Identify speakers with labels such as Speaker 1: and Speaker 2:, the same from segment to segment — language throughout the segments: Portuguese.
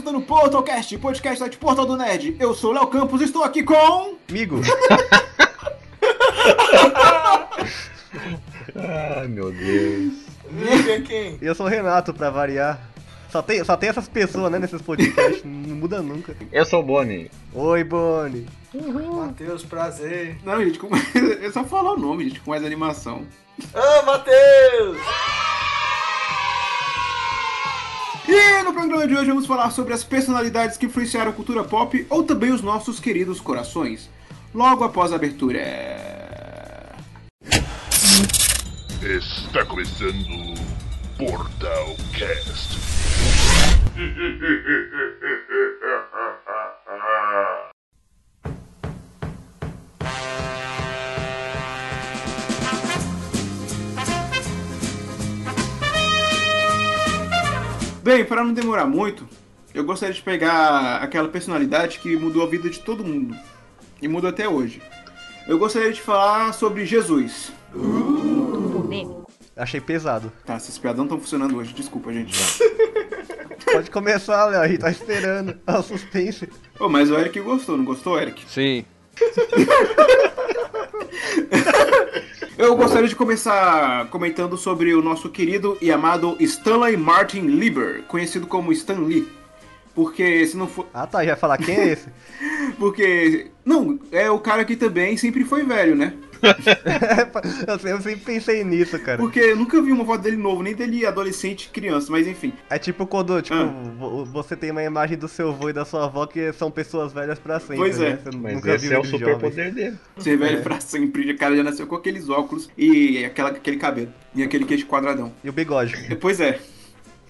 Speaker 1: escutando o Portalcast, podcast site Portal do Nerd. Eu sou o Léo Campos e estou aqui com...
Speaker 2: Amigo.
Speaker 3: Ai, meu Deus.
Speaker 4: Amigo é quem?
Speaker 2: Eu sou o Renato, pra variar. Só tem, só tem essas pessoas, né, nesses podcasts. não muda nunca.
Speaker 3: Eu sou o Bonnie.
Speaker 2: Oi, Bonnie.
Speaker 4: Matheus, prazer.
Speaker 1: Não, gente, com... é só falar o nome, gente, com mais animação.
Speaker 4: Ah, Matheus!
Speaker 1: E no programa de hoje vamos falar sobre as personalidades que influenciaram a cultura pop ou também os nossos queridos corações. Logo após a abertura.
Speaker 5: Está começando Portal Cast.
Speaker 1: Bem, para não demorar muito, eu gostaria de pegar aquela personalidade que mudou a vida de todo mundo e muda até hoje. Eu gostaria de falar sobre Jesus.
Speaker 2: Achei pesado.
Speaker 1: Tá, essas piadas não estão funcionando hoje, desculpa, gente.
Speaker 2: Pode começar, Léo, a gente tá esperando. O suspense.
Speaker 1: Ô, mas o Eric gostou, não gostou, Eric?
Speaker 6: Sim.
Speaker 1: Eu gostaria de começar comentando sobre o nosso querido e amado Stanley Martin Lieber, conhecido como Stan Lee. Porque se não for.
Speaker 2: Ah tá, já ia falar quem é esse?
Speaker 1: Porque. Não, é o cara que também sempre foi velho, né?
Speaker 2: eu sempre- pensei nisso, cara.
Speaker 1: Porque eu nunca vi uma foto dele novo, nem dele adolescente criança, mas enfim.
Speaker 2: É tipo quando, tipo,
Speaker 1: Ah.
Speaker 2: vo- você tem uma imagem do seu avô e da sua avó que são pessoas velhas pra sempre,
Speaker 1: Pois é.
Speaker 2: né? Você
Speaker 3: Mas
Speaker 2: nunca
Speaker 3: esse
Speaker 2: viu
Speaker 3: é o superpoder dele.
Speaker 1: Ser velho pra sempre, o cara já nasceu com aqueles óculos e aquela, aquele cabelo. E aquele queixo quadradão.
Speaker 2: E o bigode.
Speaker 1: Pois é.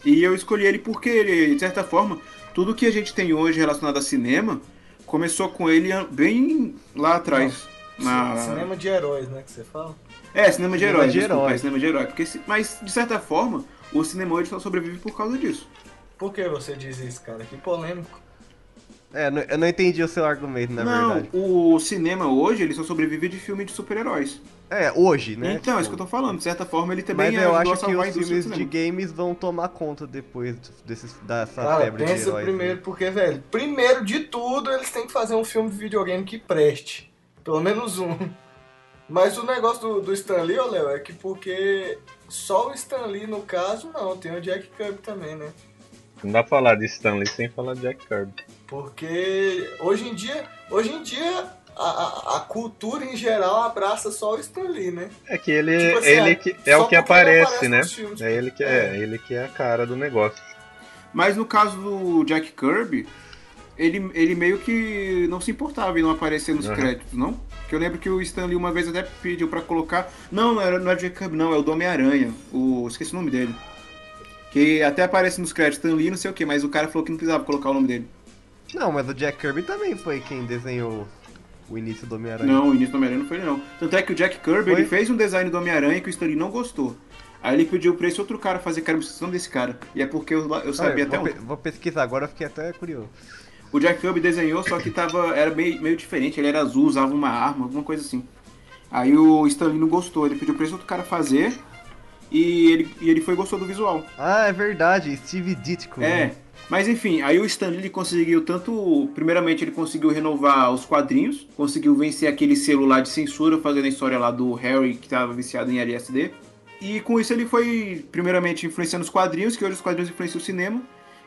Speaker 1: E eu escolhi ele porque ele, de certa forma, tudo que a gente tem hoje relacionado a cinema começou com ele bem lá atrás. Na...
Speaker 4: Cinema de heróis, né, que você fala?
Speaker 1: É, cinema de
Speaker 2: Cinema
Speaker 1: herói,
Speaker 2: de
Speaker 1: desculpa,
Speaker 2: herói.
Speaker 1: é cinema de herói. Porque, Mas, de certa forma, o cinema hoje só sobrevive por causa disso.
Speaker 4: Por que você diz isso, cara? Que polêmico.
Speaker 2: É, não- eu não entendi o seu argumento, na
Speaker 1: não,
Speaker 2: verdade.
Speaker 1: o cinema hoje, ele só sobrevive de filme de super-heróis.
Speaker 2: É, hoje, né?
Speaker 1: então, é isso
Speaker 2: Tipo,
Speaker 1: que eu tô falando. De certa forma, ele também
Speaker 2: Mas eu
Speaker 1: ajudou
Speaker 2: acho que os filmes de games vão tomar conta depois desses, dessa
Speaker 4: Cara,
Speaker 2: febre de
Speaker 4: pensa
Speaker 2: heróis.
Speaker 4: primeiro,
Speaker 2: né?
Speaker 4: porque, velho, primeiro de tudo, eles têm que fazer um filme de videogame que preste. Pelo menos um. Mas o negócio do, do Stan Lee, ô Léo, é que porque só o Stan Lee, no caso, não. Tem o Jack Kirby também, né?
Speaker 3: Não dá pra falar de Stanley sem falar de Jack Kirby.
Speaker 4: Porque hoje em dia, hoje em dia a, a, cultura em geral abraça só o Stan Lee, né?
Speaker 3: É que ele,
Speaker 4: Tipo assim,
Speaker 3: ele
Speaker 4: é,
Speaker 3: que, é o que
Speaker 4: porque
Speaker 3: aparece,
Speaker 4: aparece
Speaker 3: né?
Speaker 4: filmes.
Speaker 3: É ele que é. ele que é a cara do negócio.
Speaker 1: Mas no caso do Jack Kirby, ele, ele meio que não se importava em não aparecer nos
Speaker 3: Aham.
Speaker 1: créditos, não? Que eu lembro que o Stan Lee uma vez até pediu pra colocar. Não, não era, não é o Jack Kirby, não, é o do Homem-Aranha. O... Esqueci o nome dele. Que até aparece nos créditos Stan Lee, não sei o que, mas o cara falou que não precisava colocar o nome dele.
Speaker 2: Não, mas o Jack Kirby também foi quem desenhou o início do Homem-Aranha.
Speaker 1: Não, o início do Homem-Aranha não foi ele, não. Tanto é que o Jack Kirby ele fez um design do Homem-Aranha que o Stan Lee não gostou. Aí ele pediu pra esse outro cara fazer, cara, eu preciso do nome desse cara. E é porque eu, eu sabia
Speaker 2: eu
Speaker 1: até
Speaker 2: vou,
Speaker 1: onde.
Speaker 2: pe- vou pesquisar agora, eu fiquei até curioso.
Speaker 1: O Jack Kirby desenhou, só que tava, era meio, meio diferente. Ele era azul, usava uma arma, alguma coisa assim. Aí o Stanley não gostou, ele pediu pra esse outro cara fazer e ele, e ele foi e gostou do visual.
Speaker 2: Ah, é verdade, Steve Ditko.
Speaker 1: É, mas enfim, aí o Stanley ele conseguiu tanto. Primeiramente, ele conseguiu renovar os quadrinhos, conseguiu vencer aquele selo lá de censura, fazendo a história lá do Harry que tava viciado em LSD. E com isso ele foi, primeiramente, influenciando os quadrinhos, que hoje os quadrinhos influenciam o cinema.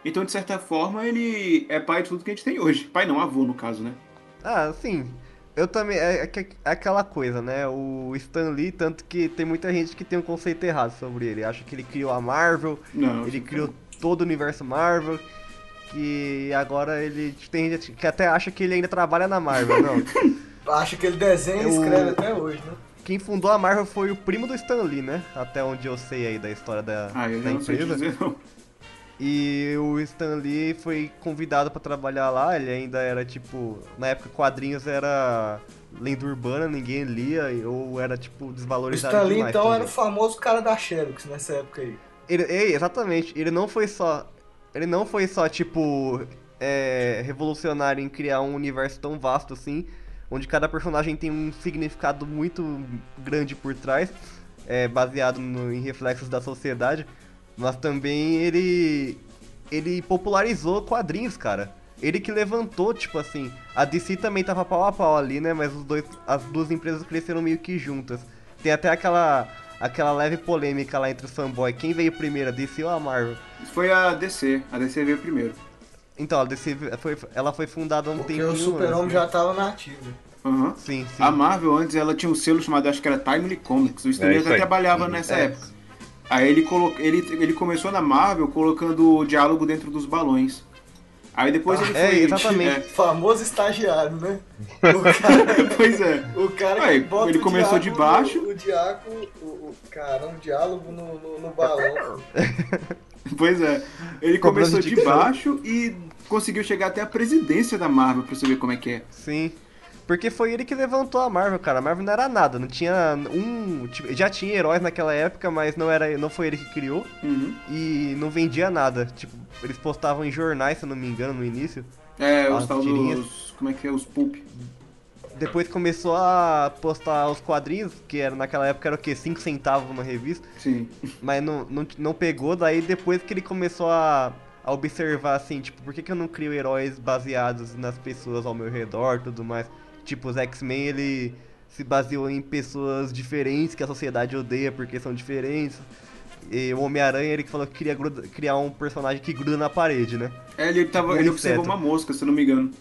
Speaker 1: Então, de certa forma, ele é pai de tudo que a gente tem hoje. Pai não, avô no caso, né?
Speaker 2: Ah, sim. Eu também. É, é é aquela coisa, né? O Stan Lee, tanto que tem muita gente que tem um conceito errado sobre ele. Acha que ele criou a Marvel,
Speaker 1: Não.
Speaker 2: ele criou todo o universo Marvel. Que agora ele. Tem gente que até acha que ele ainda trabalha na Marvel. Não.
Speaker 4: Acho que ele desenha e escreve até hoje, né?
Speaker 2: Quem fundou a Marvel foi o primo do Stan Lee, né? Até onde eu sei aí da história da,
Speaker 1: Ah, eu
Speaker 2: da
Speaker 1: não sei te
Speaker 2: empresa.
Speaker 1: dizer, não.
Speaker 2: E o Stan Lee foi convidado pra trabalhar lá, ele ainda era tipo, na época quadrinhos era lenda urbana, ninguém lia, ou era tipo
Speaker 4: O
Speaker 2: desvalorizado
Speaker 4: Stan Lee,
Speaker 2: demais.
Speaker 4: então,
Speaker 2: pra
Speaker 4: era o famoso cara da Xerox nessa época aí.
Speaker 2: Ele, é, exatamente, ele não foi só. Ele não foi só, tipo, é, revolucionário em criar um universo tão vasto assim, onde cada personagem tem um significado muito grande por trás, é, baseado no- em reflexos da sociedade, mas também ele ele popularizou quadrinhos, cara. Ele que levantou, tipo assim, a DC também tava pau a pau ali, né? Mas os dois, as duas empresas cresceram meio que juntas. Tem até aquela aquela leve polêmica lá entre os fanboy. Quem veio primeiro, a DC ou a Marvel?
Speaker 1: Foi a DC. A DC veio primeiro.
Speaker 2: Então, a DC foi, ela foi fundada há um
Speaker 4: Porque
Speaker 2: tempinho
Speaker 4: o Super-Homem já tava na ativa.
Speaker 1: Aham.
Speaker 2: Sim, sim.
Speaker 1: A Marvel antes ela tinha um selo chamado, acho que era Timely Comics. O Stan
Speaker 3: É
Speaker 1: trabalhava
Speaker 3: Uhum.
Speaker 1: nessa
Speaker 4: É.
Speaker 1: época. Aí ele, colo... ele, ele começou na Marvel colocando o diálogo dentro dos balões. Aí depois
Speaker 4: Ah,
Speaker 1: ele
Speaker 2: é,
Speaker 1: foi.
Speaker 2: exatamente.
Speaker 4: Famoso estagiário, né? Cara,
Speaker 1: É, pois é.
Speaker 4: o cara
Speaker 1: Ué,
Speaker 4: que bota
Speaker 1: ele
Speaker 4: o
Speaker 1: começou de baixo.
Speaker 4: no- O diálogo, o, o, cara, um diálogo no, no, no balão.
Speaker 1: Pois é. Ele começou de baixo e conseguiu chegar até a presidência da Marvel pra você ver como é que é.
Speaker 2: Sim. Porque foi ele que levantou a Marvel, cara. A Marvel não era nada, não tinha um. tipo, já tinha heróis naquela época, mas não era, não foi ele que criou
Speaker 1: Uhum.
Speaker 2: e não vendia nada. Tipo, eles postavam em jornais, se eu não me engano, no início.
Speaker 1: É, os tal dos. Como é que é? Os pulp.
Speaker 2: Depois começou a postar os quadrinhos, que era naquela época era o quê? 5 centavos uma revista.
Speaker 1: Sim.
Speaker 2: Mas não, não, não pegou, daí depois que ele começou a, a observar assim, tipo, por que, que eu não crio heróis baseados nas pessoas ao meu redor e tudo mais? Tipo, os X-Men, ele se baseou em pessoas diferentes que a sociedade odeia porque são diferentes. E o Homem-Aranha, ele que falou que queria gruda- criar um personagem que gruda na parede, né?
Speaker 1: É, ele, tava,
Speaker 2: Um
Speaker 1: ele observou uma mosca, se eu não me engano.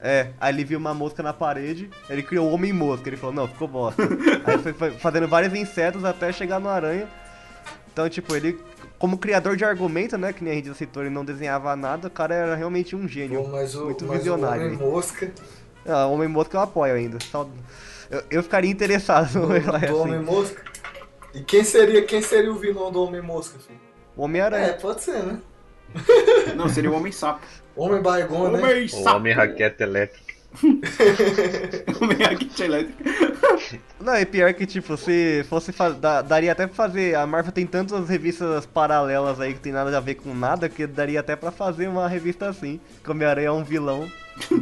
Speaker 2: É, aí ele viu uma mosca na parede, ele criou o Homem-Mosca, ele falou, não, ficou bosta. aí foi, foi fazendo vários insetos até chegar no aranha. Então, tipo, ele, como criador de argumento, né, que nem a gente citou, ele não desenhava nada, o cara era realmente um gênio.
Speaker 4: Pô, mas o,
Speaker 2: muito
Speaker 4: mas o
Speaker 2: visionário.
Speaker 4: Homem Mosca,
Speaker 2: Ah, o Homem-Mosca eu apoio ainda. Eu, eu ficaria interessado no herói
Speaker 4: do Homem
Speaker 2: assim.
Speaker 4: Mosca. E quem seria, quem seria o vilão do Homem Mosca, filho?
Speaker 2: O
Speaker 4: É,
Speaker 2: Homem-Aranha.
Speaker 4: pode ser, né?
Speaker 1: Não, seria o Homem Sapo.
Speaker 4: Homem Barigão, né?
Speaker 1: Homem
Speaker 3: O
Speaker 1: Sapo.
Speaker 3: Homem Raquete Elétrica.
Speaker 1: Raquete Elétrica.
Speaker 2: Não, é pior que, tipo, se fosse fa- dá- daria até pra fazer. A Marvel tem tantas revistas paralelas aí que tem nada a ver com nada, que daria até pra fazer uma revista assim. Que o Homem-Aranha é um vilão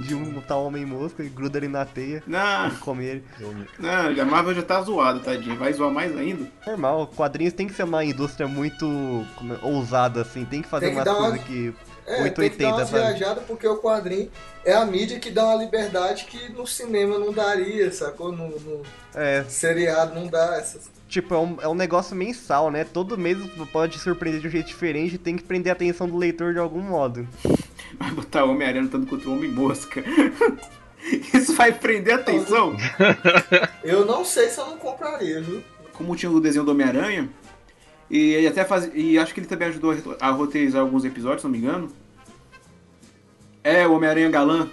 Speaker 2: de um tal Homem-Mosca e gruda ele na teia
Speaker 1: Não,
Speaker 2: e come ele.
Speaker 1: não, a Marvel já tá zoada, tadinho. Vai zoar mais ainda?
Speaker 2: Normal, quadrinhos tem que ser uma indústria muito é, ousada, assim. Tem que fazer
Speaker 4: Tem que
Speaker 2: umas
Speaker 4: dar uma-
Speaker 2: coisas que.
Speaker 4: É, tem que dar
Speaker 2: 880,
Speaker 4: uma
Speaker 2: sabe?
Speaker 4: viajada porque o quadrinho é a mídia que dá uma liberdade que no cinema não daria, sacou? No, no
Speaker 2: É,
Speaker 4: seriado não dá essas
Speaker 2: tipo, é um, é um negócio mensal, né? Todo mês pode surpreender de um jeito diferente e tem que prender a atenção do leitor de algum modo.
Speaker 1: Vai botar o Homem-Aranha lutando contra o Homem-Mosca. Isso vai prender a atenção?
Speaker 4: Eu não sei se eu não compraria, viu?
Speaker 1: Como tinha o desenho do Homem-Aranha, e ele até faz, e acho que ele também ajudou a roteirizar alguns episódios, se não me engano. É, o Homem-Aranha galã.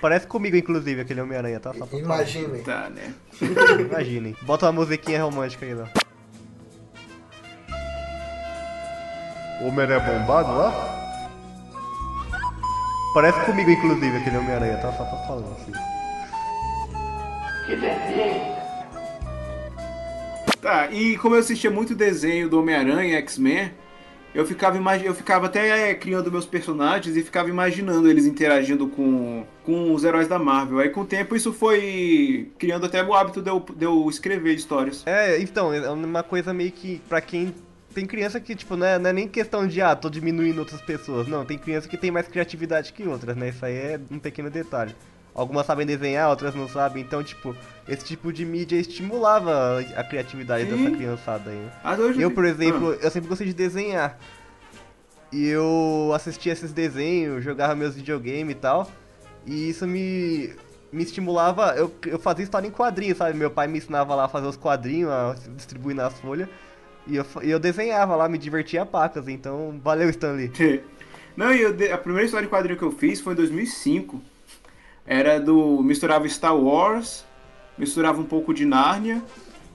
Speaker 2: Parece comigo, inclusive, aquele Homem-Aranha, tá? Só pra.
Speaker 4: Imaginem.
Speaker 1: Tá, né?
Speaker 2: Imaginem. Bota uma musiquinha romântica aí, ó. O Homem-Aranha bombado lá? Parece comigo, inclusive, aquele Homem-Aranha, tá? Só pra falar assim.
Speaker 1: Tá, e como eu assistia muito desenho do Homem-Aranha, X-Men, eu ficava, eu ficava até é, criando meus personagens e ficava imaginando eles interagindo com, com os heróis da Marvel. Aí com o tempo isso foi criando até o hábito de eu, de eu escrever histórias.
Speaker 2: É, então, é uma coisa meio que, pra quem... Tem criança que, tipo, não é, não é nem questão de, ah, tô diminuindo outras pessoas. Não, tem criança que tem mais criatividade que outras, né? Isso aí é um pequeno detalhe. Algumas sabem desenhar, outras não sabem. Então, tipo, esse tipo de mídia estimulava a criatividade
Speaker 1: Sim.
Speaker 2: dessa criançada aí. Eu, por exemplo,
Speaker 1: Ah,
Speaker 2: eu sempre gostei de desenhar. E eu assistia esses desenhos, jogava meus videogames e tal. E isso me, me estimulava. Eu, eu fazia história em quadrinhos, sabe? Meu pai me ensinava lá a fazer os quadrinhos, a distribuir nas folhas. E eu, eu desenhava lá, me divertia a pacas. Então, valeu, Stanley.
Speaker 1: Não, e eu a primeira história de quadrinho que eu fiz foi em 2005. Era do. misturava Star Wars, misturava um pouco de Nárnia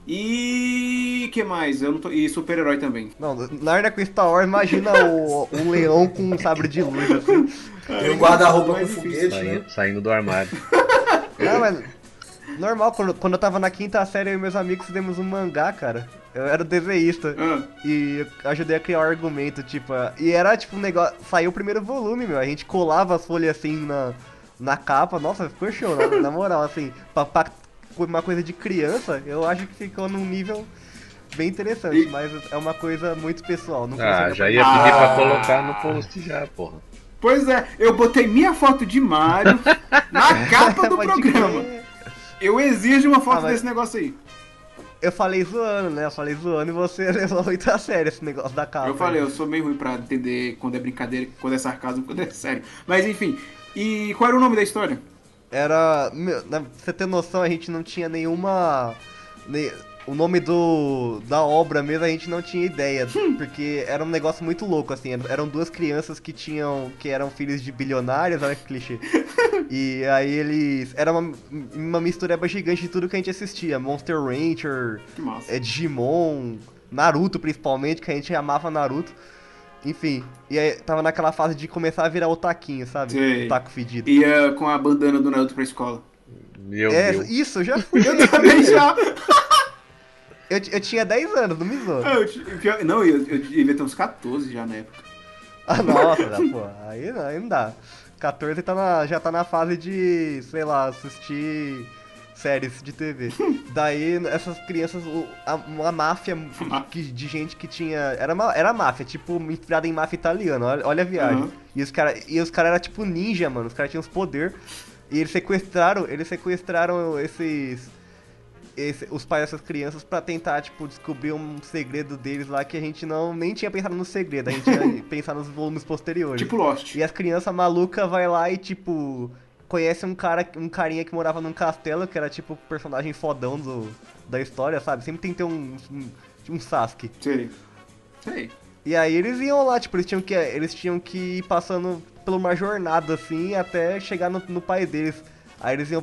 Speaker 1: e. que mais? Eu não tô, e super-herói também.
Speaker 2: Não, Narnia com Star Wars, imagina o, um leão com um sabre de luz, assim.
Speaker 4: Tem um guarda-roupa com foguete, né?
Speaker 3: Saindo, saindo do armário.
Speaker 2: Não, mas. Normal, quando, quando eu tava na quinta série, eu e meus amigos fizemos um mangá, cara. Eu era desenhista.
Speaker 1: Ah,
Speaker 2: E eu ajudei a criar o argumento, tipo. E era tipo um negócio. Saiu o primeiro volume, meu. A gente colava as folhas assim na, na capa. Nossa, ficou show, na, na moral, assim. Pra, pra uma coisa de criança, eu acho que ficou num nível bem interessante, mas é uma coisa muito pessoal. Não
Speaker 3: Ah, já ia
Speaker 1: Ah.
Speaker 3: pedir pra colocar no post já, porra.
Speaker 1: Pois é, eu botei minha foto de Mario na capa do programa.
Speaker 2: crer.
Speaker 1: Eu exijo uma foto
Speaker 2: Ah,
Speaker 1: desse negócio aí.
Speaker 2: Eu falei zoando, né? Eu falei zoando e você levou muito a sério esse negócio da capa.
Speaker 1: Eu falei, eu sou meio ruim pra entender quando é brincadeira, quando é sarcasmo, quando é sério. Mas enfim, e qual era o nome da história?
Speaker 2: Era. meu, pra você ter noção, a gente não tinha nenhuma. ne- o nome do da obra mesmo a gente não tinha ideia, porque era um negócio muito louco, assim. Eram duas crianças que tinham. que eram filhos de bilionários, olha que clichê. E aí eles. Era uma, uma mistureba gigante de tudo que a gente assistia. Monster Rancher,
Speaker 1: Que massa.
Speaker 2: é, Digimon, Naruto principalmente, que a gente amava Naruto. Enfim, e aí tava naquela fase de começar a virar otaquinho, sabe?
Speaker 1: Sei.
Speaker 2: Otaku fedido.
Speaker 1: Ia com a bandana do Naruto pra escola.
Speaker 3: Meu
Speaker 2: É,
Speaker 3: Deus.
Speaker 2: isso, eu já fui.
Speaker 1: Eu também já.
Speaker 2: Eu, eu tinha 10 anos, não me zoa.
Speaker 1: Eu ti- pior- não, eu, eu devia ter uns 14 já na época.
Speaker 2: Ah, nossa, pô, aí não, aí não dá. 14 tá na, já tá na fase de, sei lá, assistir séries de TV. Daí, essas crianças, a- uma máfia que- de gente que tinha. Era, uma, era máfia, tipo, inspirada em máfia italiana, olha, olha a viagem.
Speaker 1: Aham.
Speaker 2: E os caras cara eram tipo ninja, mano, os caras tinham os poder. E eles sequestraram, eles sequestraram esses. esse- os pais dessas crianças pra tentar, tipo, descobrir um segredo deles lá que a gente não nem tinha pensado no segredo, a gente ia pensar nos volumes posteriores.
Speaker 1: Tipo Lost.
Speaker 2: E as crianças malucas vai lá e, tipo, conhece um cara, um carinha que morava num castelo, que era, tipo, o personagem fodão do, da história, sabe? Sempre tem que ter um, um, um Sasuke.
Speaker 1: Sei. Sei.
Speaker 2: E aí eles iam lá, tipo, eles tinham que, eles tinham que ir passando por uma jornada, assim, até chegar no, no pai deles. Aí eles iam,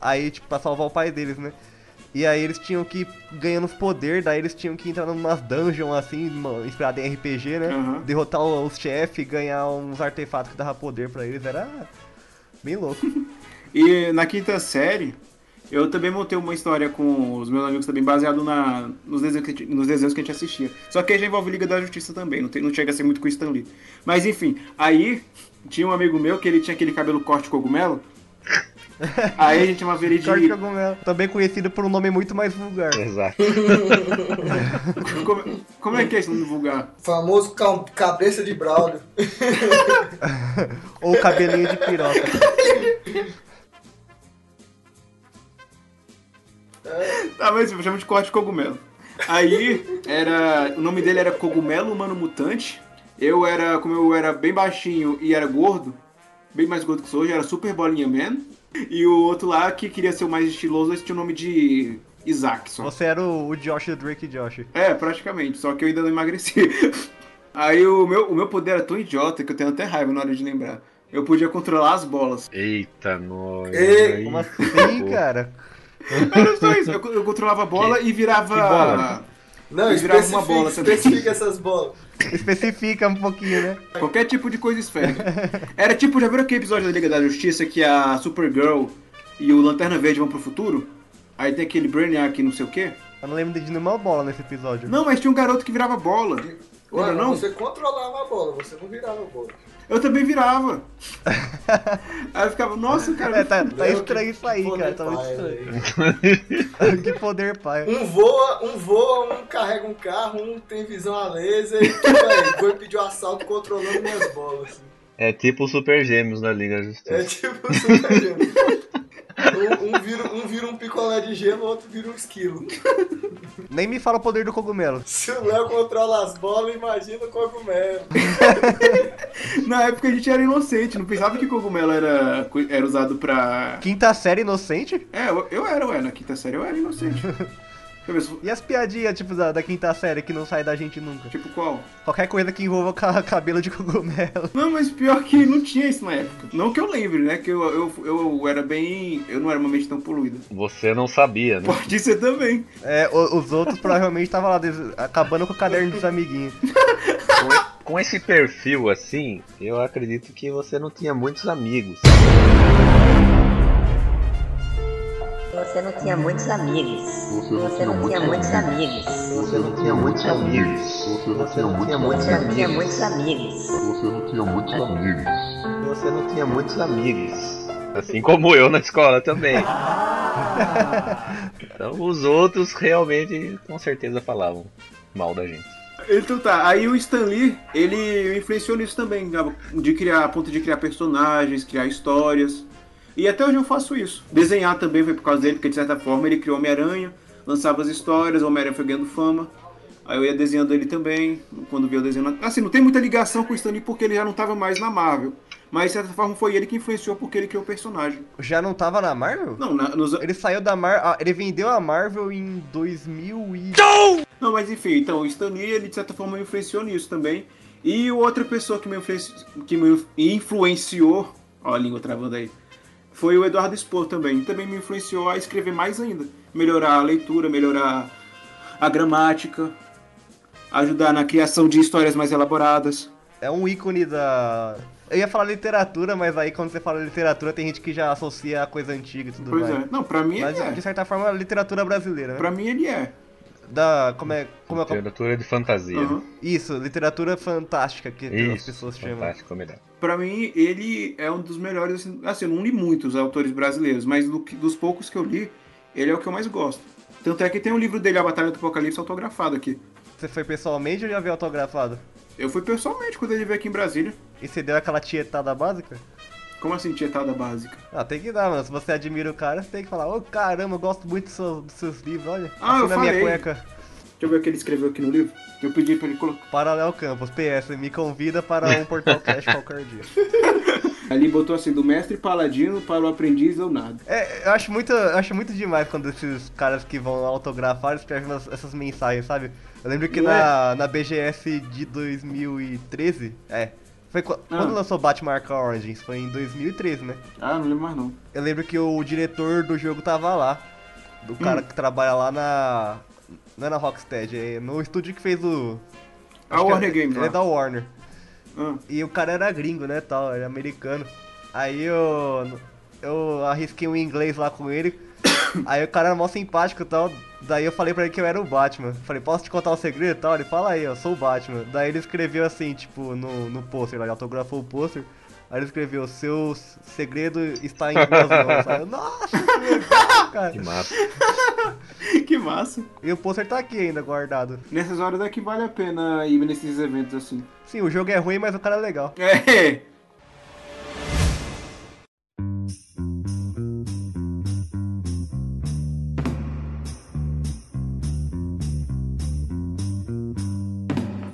Speaker 2: aí, tipo, pra salvar o pai deles, né? E aí eles tinham que ir ganhando os poder, daí eles tinham que entrar numas dungeons, assim, inspirada em RPG, né?
Speaker 1: Aham.
Speaker 2: Derrotar o- os chefes, ganhar uns artefatos que dava poder pra eles, era bem louco.
Speaker 1: E na quinta série, eu também montei uma história com os meus amigos também, baseado na, nos, desenhos que, nos desenhos que a gente assistia. Só que aí já envolve Liga da Justiça também, não, tem, não chega a ser muito com o Stan Lee. Mas enfim, aí tinha um amigo meu que ele tinha aquele cabelo corte cogumelo. Aí a gente chamava ele de.
Speaker 2: Corte Cogumelo, também conhecido por um nome muito mais vulgar.
Speaker 3: Exato.
Speaker 1: Como, como é que é esse nome vulgar?
Speaker 4: Famoso ca- cabeça de Braulio.
Speaker 2: Ou cabelinho de piroca.
Speaker 1: Tá, mas eu chamo de corte cogumelo. Aí era. O nome dele era Cogumelo Humano Mutante. Eu era, como eu era bem baixinho e era gordo, bem mais gordo que sou hoje, era Super Bolinha Man. E o outro lá que queria ser o mais estiloso, esse tinha o nome de Isaac só.
Speaker 2: Você era o, o Josh do Drake Josh.
Speaker 1: É, praticamente, só que eu ainda não emagreci. Aí o meu, o meu poder era tão idiota que eu tenho até raiva na hora de lembrar. Eu podia controlar as bolas.
Speaker 3: Eita, nós. Aí,
Speaker 2: Como assim, cara?
Speaker 1: Era só isso. Eu, eu controlava a bola e virava.
Speaker 3: que bola?
Speaker 4: Não,
Speaker 1: Ele virava
Speaker 4: especifica,
Speaker 1: uma bola também.
Speaker 4: especifica essas bolas.
Speaker 2: Especifica um pouquinho, né?
Speaker 1: Qualquer tipo de coisa esférica. Era tipo, já viram aquele episódio da Liga da Justiça que a Supergirl e o Lanterna Verde vão pro futuro? Aí tem aquele Brainiac não sei o quê?
Speaker 2: Eu não lembro de nenhuma bola nesse episódio.
Speaker 1: Não, mas tinha um garoto que virava bola.
Speaker 4: Mas
Speaker 1: não?
Speaker 4: você controlava a bola, você não virava a bola.
Speaker 1: Eu também virava. Aí eu ficava, nossa, cara.
Speaker 2: É, tá, tá estranho isso aí, cara. Tá muito estranho. que poder, pai.
Speaker 4: Um voa, um voa, um carrega um carro, um tem visão a laser e tipo aí, foi pedir o assalto controlando minhas bolas. assim.
Speaker 3: É tipo o Super Gêmeos na Liga Justiça.
Speaker 4: É tipo o Super Gêmeo. Um, um, vira, um vira um picolé de gelo, o outro vira um esquilo.
Speaker 2: Nem me fala o poder do cogumelo.
Speaker 4: Se o Léo controla as bolas, imagina o cogumelo.
Speaker 1: Na época a gente era inocente, não pensava que cogumelo era, era usado pra.
Speaker 2: Quinta série inocente?
Speaker 1: É, eu, eu era, ué, na quinta série eu era inocente. Deixa eu ver se.
Speaker 2: E as piadinhas, tipo, da, da quinta série que não sai da gente nunca?
Speaker 1: Tipo qual?
Speaker 2: Qualquer coisa que envolva ca- cabelo de cogumelo.
Speaker 1: Não, mas pior que não tinha isso na época. Não que eu lembre, né? Que eu, eu, eu era bem. Eu não era uma mente tão poluída.
Speaker 3: Você não sabia, né?
Speaker 1: Pode ser também.
Speaker 2: É, o- os outros provavelmente estavam lá, des- acabando com o caderno dos amiguinhos.
Speaker 3: Com, com esse perfil assim, eu acredito que você não tinha muitos amigos.
Speaker 6: Você não tinha muitos amigos. Você não tinha muitos amigos.
Speaker 3: Você não tinha muitos amigos.
Speaker 5: Você não tinha
Speaker 6: Você
Speaker 5: muitos
Speaker 6: não tinha
Speaker 5: amigos.
Speaker 6: muitos amigos.
Speaker 5: Você não tinha muitos amigos.
Speaker 3: Você não tinha muitos amigos. Assim como eu na escola também. Então os outros realmente com certeza falavam mal da gente.
Speaker 1: Então tá, aí o Stan Lee, ele influenciou nisso também, de criar, a ponto de criar personagens, criar histórias. E até hoje eu faço isso. Desenhar também foi por causa dele, porque de certa forma ele criou Homem-Aranha, lançava as histórias, o Homem-Aranha foi ganhando fama. Aí eu ia desenhando ele também, quando via o desenho. Assim, não tem muita ligação com o Stan Lee porque ele já não estava mais na Marvel. Mas de certa forma foi ele que influenciou porque ele criou o personagem.
Speaker 2: Já não tava na Marvel?
Speaker 1: Não, na, nos...
Speaker 2: Ele saiu da Marvel. ele vendeu a Marvel em 2000 e.
Speaker 1: Não, mas enfim, então o Stan Lee, ele de certa forma me influenciou nisso também. E outra pessoa que me, influenci... que me influenciou, ó a língua travando aí, foi o Eduardo Spor também. Também me influenciou a escrever mais ainda. Melhorar a leitura, melhorar a gramática, ajudar na criação de histórias mais elaboradas.
Speaker 2: É um ícone da. Eu ia falar literatura, mas aí quando você fala literatura tem gente que já associa a coisa antiga e tudo
Speaker 1: Pois
Speaker 2: mais.
Speaker 1: é. Não, pra mim
Speaker 2: Mas
Speaker 1: ele é.
Speaker 2: de certa forma, literatura brasileira, né?
Speaker 1: Pra mim ele é.
Speaker 2: Da. Como é. Como é
Speaker 3: Literatura de fantasia.
Speaker 1: Uhum.
Speaker 2: Isso, literatura fantástica que as
Speaker 3: Isso,
Speaker 2: pessoas chamam.
Speaker 3: fantástico, melhor.
Speaker 1: Pra mim, ele é um dos melhores, assim, assim, eu não li muitos autores brasileiros, mas do que- dos poucos que eu li, ele é o que eu mais gosto. Tanto é que tem um livro dele, A Batalha do Apocalipse, autografado aqui.
Speaker 2: Você foi pessoalmente ou já viu autografado?
Speaker 1: Eu fui pessoalmente quando ele veio aqui em Brasília.
Speaker 2: E você deu aquela tietada básica?
Speaker 1: Como assim, tietada básica?
Speaker 2: Ah, tem que dar, mano. Se você admira o cara, você tem que falar, ô caramba, eu gosto muito dos seus, dos seus livros, olha.
Speaker 1: Ah, eu
Speaker 2: Assina minha
Speaker 1: falei.
Speaker 2: cueca.
Speaker 1: Deixa eu ver o que ele escreveu aqui no livro. Eu pedi pra ele colocar.
Speaker 2: Paralelo Campos, PS, me convida para um Portal Cash qualquer dia.
Speaker 1: Ali botou assim, do mestre paladino para o aprendiz ou nada.
Speaker 2: É, eu acho muito, eu acho muito demais quando esses caras que vão autografar escrevem umas- essas mensagens, sabe? Eu lembro que
Speaker 1: Não
Speaker 2: na, na BGS de 2013, é, foi
Speaker 1: Ah.
Speaker 2: quando lançou Batman Arkham Origins, foi em 2013, né?
Speaker 1: Ah, não lembro mais não.
Speaker 2: Eu lembro que o diretor do jogo tava lá, do cara
Speaker 1: Hum.
Speaker 2: que trabalha lá na, não é na Rocksteady, é no estúdio que fez o...
Speaker 1: A
Speaker 2: acho que
Speaker 1: Warner
Speaker 2: é,
Speaker 1: Games
Speaker 2: Ele é da Warner.
Speaker 1: Ah,
Speaker 2: E o cara era gringo, né, tal, era americano. Aí eu eu arrisquei um inglês lá com ele. Aí o cara era mó simpático e tal. Daí eu falei pra ele que eu era o Batman. Falei, posso te contar um segredo e tal? Ele fala aí, eu sou o Batman. Daí ele escreveu assim, tipo, no, no pôster ele autografou o pôster. Aí ele escreveu, seu segredo está em duas mãos. Aí eu, nossa, que legal, cara.
Speaker 3: Que massa.
Speaker 1: que massa.
Speaker 2: E o pôster tá aqui ainda guardado.
Speaker 1: Nessas horas é que vale a pena ir nesses eventos assim.
Speaker 2: Sim, o jogo é ruim, mas o cara é legal.
Speaker 1: É.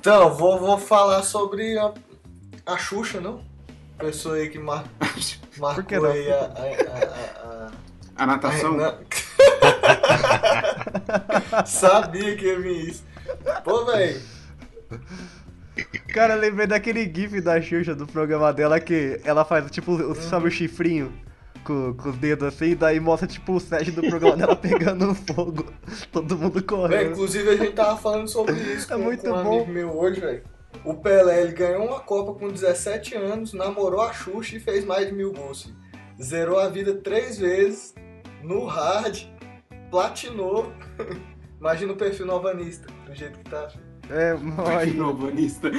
Speaker 4: Então, vou, vou falar sobre a, a Xuxa, não? Pessoa aí que mar, marcou
Speaker 2: que não?
Speaker 4: aí a, a, a, a,
Speaker 1: A natação.
Speaker 4: a- Sabia que ia vir isso. Pô, velho.
Speaker 2: Cara, eu lembrei daquele gif da Xuxa do programa dela que ela faz tipo, sabe o chifrinho com, com os dedos assim, daí mostra tipo o set do programa dela pegando fogo, todo mundo correndo.
Speaker 4: inclusive a gente tava falando sobre isso
Speaker 2: É
Speaker 4: com,
Speaker 2: muito
Speaker 4: com um
Speaker 2: bom.
Speaker 4: amigo meu hoje, velho. O Pelé, ele ganhou uma Copa com 17 anos, namorou a Xuxa e fez mais de mil gols. Zerou a vida três vezes, no hard, platinou. Imagina o perfil novanista, do jeito que tá.
Speaker 2: É, aí.
Speaker 1: Novanista.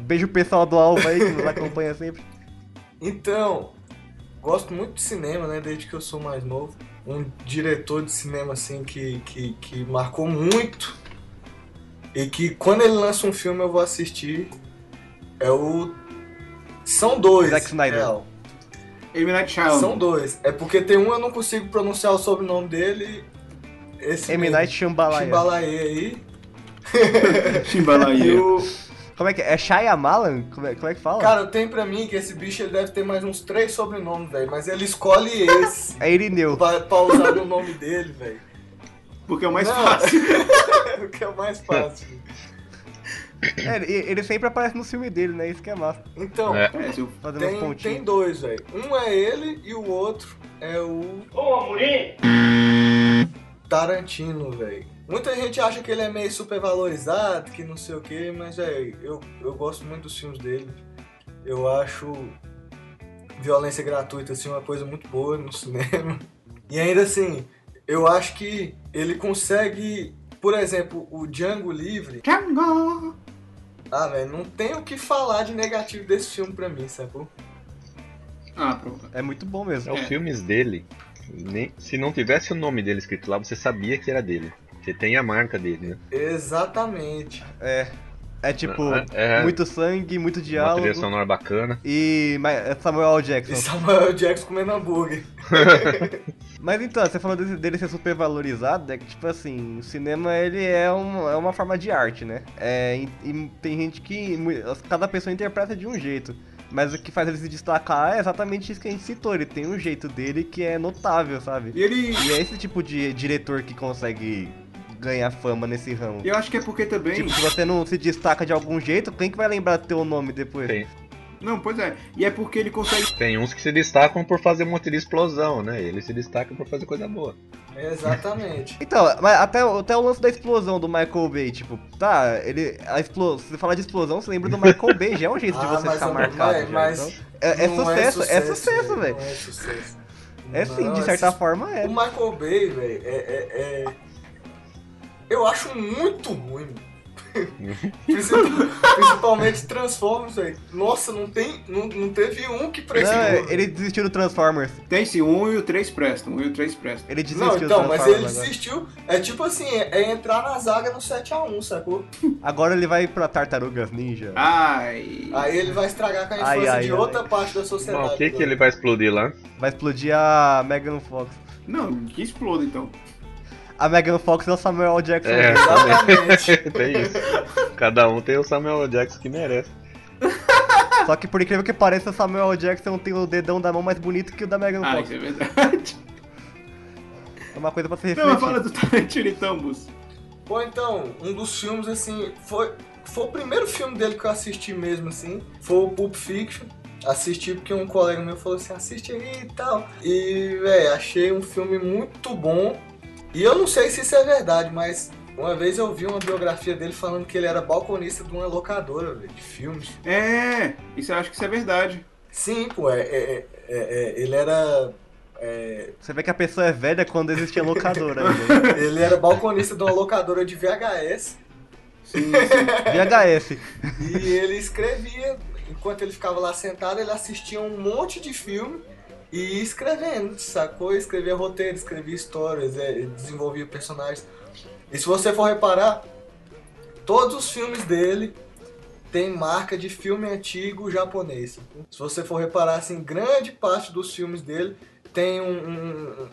Speaker 2: Beijo o pessoal do Alva aí que nos acompanha sempre.
Speaker 4: Então, gosto muito de cinema, né? Desde que eu sou mais novo. Um diretor de cinema, assim, que, que, que marcou muito. E que quando ele lança um filme eu vou assistir. É o. São dois.
Speaker 2: Zack Snyder.
Speaker 4: real.
Speaker 1: M. Night Shyamalan.
Speaker 4: São dois. É porque tem um eu não consigo pronunciar o sobrenome dele. Esse
Speaker 2: M. Night Shyamalan.
Speaker 4: Aí. E
Speaker 1: Chimbalaia.
Speaker 4: o...
Speaker 2: Como é que é? É Shyamalan? Como é, como é que fala?
Speaker 4: Cara, tem pra mim que esse bicho ele deve ter mais uns três sobrenomes, velho. Mas ele escolhe esse.
Speaker 2: É Irineu.
Speaker 4: pra, pra usar o nome dele, velho.
Speaker 1: Porque é o mais
Speaker 4: Não.
Speaker 1: fácil.
Speaker 4: o que é mais fácil.
Speaker 2: É, ele, sempre aparece no filme dele, né? Isso que é massa.
Speaker 4: Então,
Speaker 3: É.
Speaker 1: É,
Speaker 4: tem, tem dois, velho. Um é ele e o outro é o Tarantino, velho. Muita gente acha que ele é meio supervalorizado, que não sei o que, mas, velho, eu, eu gosto muito dos filmes dele. Eu acho violência gratuita, assim, uma coisa muito boa no cinema. E ainda assim, eu acho que ele consegue, por exemplo, o Django Livre,
Speaker 1: Django.
Speaker 4: Ah, velho, não tem o que falar de negativo desse filme pra mim, sacou?
Speaker 1: Ah, pronto.
Speaker 2: É muito bom mesmo.
Speaker 3: Os
Speaker 1: É.
Speaker 3: filmes dele, Nem, se não tivesse o nome dele escrito lá, você sabia que era dele. Você tem a marca dele, né?
Speaker 4: Exatamente.
Speaker 2: É. É tipo,
Speaker 3: É.
Speaker 2: muito sangue, muito
Speaker 3: Uma
Speaker 2: diálogo.
Speaker 3: trilha sonora bacana.
Speaker 2: E é Samuel. Jackson.
Speaker 4: E Samuel Jackson comendo hambúrguer.
Speaker 2: Mas então, você falou dele, ser super valorizado, é que tipo assim, o cinema ele é, um, é uma forma de arte, né? É, e, e tem gente que. Cada pessoa interpreta de um jeito. Mas o que faz ele se destacar é exatamente isso que a gente citou. Ele tem um jeito dele que é notável, sabe?
Speaker 1: E ele.
Speaker 2: E é esse tipo de diretor que consegue ganhar fama nesse ramo.
Speaker 1: Eu acho que é porque também.
Speaker 2: Tipo, se você não se destaca de algum jeito, quem que vai lembrar teu nome depois?
Speaker 3: Tem,
Speaker 1: Não, pois é. E é porque ele consegue.
Speaker 3: tem uns que se destacam por fazer um monte de explosão, né? Ele se destaca por fazer coisa boa.
Speaker 4: Exatamente.
Speaker 2: Então, mas até, até o lance da explosão do Michael Bay, tipo, tá, ele. A explo, se você falar de explosão, você lembra do Michael Bay, já é um jeito de
Speaker 4: Ah,
Speaker 2: você
Speaker 4: mas
Speaker 2: ficar
Speaker 4: eu-
Speaker 2: marcado.
Speaker 4: mas-
Speaker 2: já,
Speaker 4: mas
Speaker 2: então. é, é
Speaker 4: não
Speaker 2: sucesso, é sucesso, velho.
Speaker 4: Não é sucesso.
Speaker 2: É sim,
Speaker 4: Não,
Speaker 2: de
Speaker 4: é
Speaker 2: certa forma é.
Speaker 4: O Michael Bay, velho, é, é- é- Eu acho muito ruim. Principal- Principalmente Transformers, velho. Nossa, não tem. Não, não teve um que prestou.
Speaker 2: é, ele desistiu do Transformers.
Speaker 1: Tem sim, um e o três prestam. Um e o três prestam.
Speaker 2: Ele desistiu
Speaker 4: Não,
Speaker 2: do
Speaker 4: então, mas
Speaker 2: Transformers
Speaker 4: ele
Speaker 2: agora.
Speaker 4: desistiu. É tipo assim, é, é entrar na zaga no 7x1, sacou?
Speaker 2: Agora ele vai pra Tartarugas Ninja.
Speaker 1: Ai.
Speaker 4: Aí ele vai estragar com a infância
Speaker 2: ai,
Speaker 4: de
Speaker 2: ai.
Speaker 4: outra parte da sociedade.
Speaker 3: Mas o que, que
Speaker 4: né?
Speaker 3: ele vai explodir lá?
Speaker 2: Vai explodir a Megan Fox.
Speaker 1: Não, que exploda então.
Speaker 2: A Megan Fox é o Samuel L. Jackson.
Speaker 3: É,
Speaker 4: Exatamente.
Speaker 3: tem isso. Cada um tem o Samuel L. Jackson que merece.
Speaker 2: Só que por incrível que pareça, o Samuel L. Jackson tem o dedão da mão mais bonito que o da Megan
Speaker 1: Ah,
Speaker 2: Fox.
Speaker 1: isso é verdade.
Speaker 2: É uma coisa pra se
Speaker 1: Não,
Speaker 2: refletir.
Speaker 1: fala do Tarantino então, Bus.
Speaker 4: Pô, então, um dos filmes, assim, foi, foi o primeiro filme dele que eu assisti mesmo, assim, foi o Pulp Fiction. Assisti porque um colega meu falou assim, assiste aí e tal. E, velho, achei um filme muito bom. E eu não sei se isso é verdade, mas uma vez eu vi uma biografia dele falando que ele era balconista de uma locadora, velho, de filmes.
Speaker 1: É, isso eu acho que isso é verdade.
Speaker 4: Sim, pô, é, é- é- é- ele era... é,
Speaker 2: Você vê que a pessoa é velha quando existia locadora ainda. né?
Speaker 4: ele era balconista de uma locadora de VHS.
Speaker 1: Sim, sim.
Speaker 2: VHS.
Speaker 4: E ele escrevia, enquanto ele ficava lá sentado, ele assistia um monte de filme e escrevendo, sacou? Escrevia roteiro, escrevia histórias, é, desenvolvia personagens. E se você for reparar, todos os filmes dele tem marca de filme antigo japonês. Se você for reparar, assim, grande parte dos filmes dele tem um- um-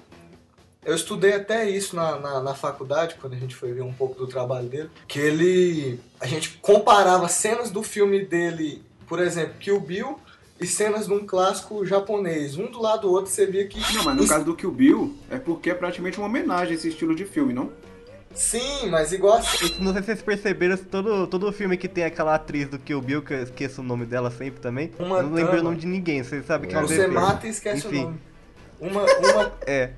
Speaker 4: eu estudei até isso na, na, na faculdade, quando a gente foi ver um pouco do trabalho dele, que ele. A gente comparava cenas do filme dele, por exemplo, Kill Bill, e cenas de um clássico japonês. Um do lado do outro, você via que.
Speaker 1: Não, mas no caso do Kill Bill, é porque é praticamente uma homenagem a esse estilo de filme, não?
Speaker 4: Sim, mas igual.
Speaker 2: Não sei se vocês perceberam, todo, todo filme que tem aquela atriz do Kill Bill, que eu esqueço o nome dela sempre também,
Speaker 4: Uma
Speaker 2: não lembro o nome de ninguém, vocês sabem que é uma
Speaker 4: Você mata e esquece
Speaker 2: Enfim.
Speaker 4: o nome. Uma, uma,
Speaker 2: É.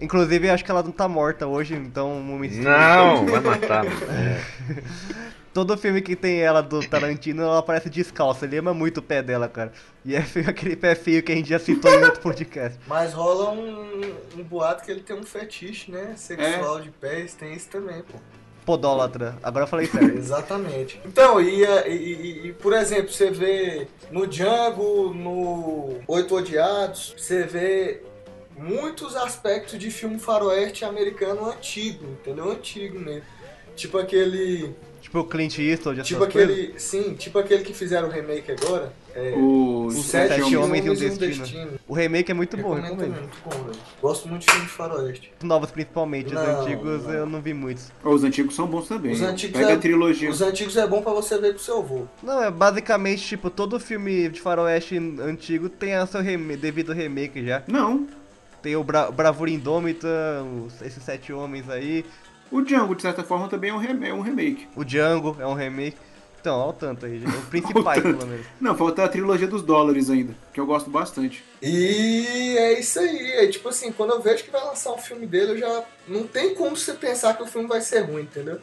Speaker 2: Inclusive, acho que ela não tá morta hoje, então... um homicídio.
Speaker 3: Não, vai matar. mano. É.
Speaker 2: Todo filme que tem ela do Tarantino, ela aparece descalça. Ele ama muito o pé dela, cara. E é feio, aquele pé feio que a gente já citou em outro podcast.
Speaker 4: mas rola um, um boato que ele tem um fetiche, né?
Speaker 2: É.
Speaker 4: Sexual de pés, tem isso também, pô.
Speaker 2: Podólatra. Agora eu falei sério.
Speaker 4: Exatamente. Então, e, e- e- e, por exemplo, você vê no Django, no Oito Odiados, você vê muitos aspectos de filme faroeste americano antigo, entendeu? Antigo mesmo. Tipo aquele.
Speaker 2: Tipo o Clint Eastwood, essas
Speaker 4: Tipo
Speaker 2: coisas.
Speaker 4: aquele. Sim, tipo aquele que fizeram o remake agora. É,
Speaker 1: Os
Speaker 2: Os
Speaker 1: Sete
Speaker 2: Sete
Speaker 1: Homens.
Speaker 2: Homens e um Destino. O remake é muito bom,
Speaker 4: Recomendo muito bom, velho. Gosto muito de filme de faroeste.
Speaker 2: Os novos principalmente, os
Speaker 4: Não,
Speaker 2: antigos
Speaker 4: não.
Speaker 2: eu não vi muitos.
Speaker 1: Os antigos são bons também.
Speaker 4: Os antigos
Speaker 1: Pega
Speaker 4: é-
Speaker 1: a trilogia.
Speaker 4: Os antigos é bom pra você ver com seu avô.
Speaker 2: Não, é basicamente, tipo, todo filme de faroeste antigo tem a seu reme devido remake já.
Speaker 1: Não.
Speaker 2: Tem o Bra Bravura Indômita, os- esses sete homens aí.
Speaker 1: O Django, de certa forma, também é um, rem- é um remake.
Speaker 2: O Django é um remake. Então, olha o tanto aí, gente. os principais pelo menos.
Speaker 1: Não, falta a trilogia dos dólares ainda, que eu gosto bastante.
Speaker 4: E é isso aí. É tipo assim, quando eu vejo que vai lançar um filme dele, eu já. Não tem como você pensar que o filme vai ser ruim, entendeu?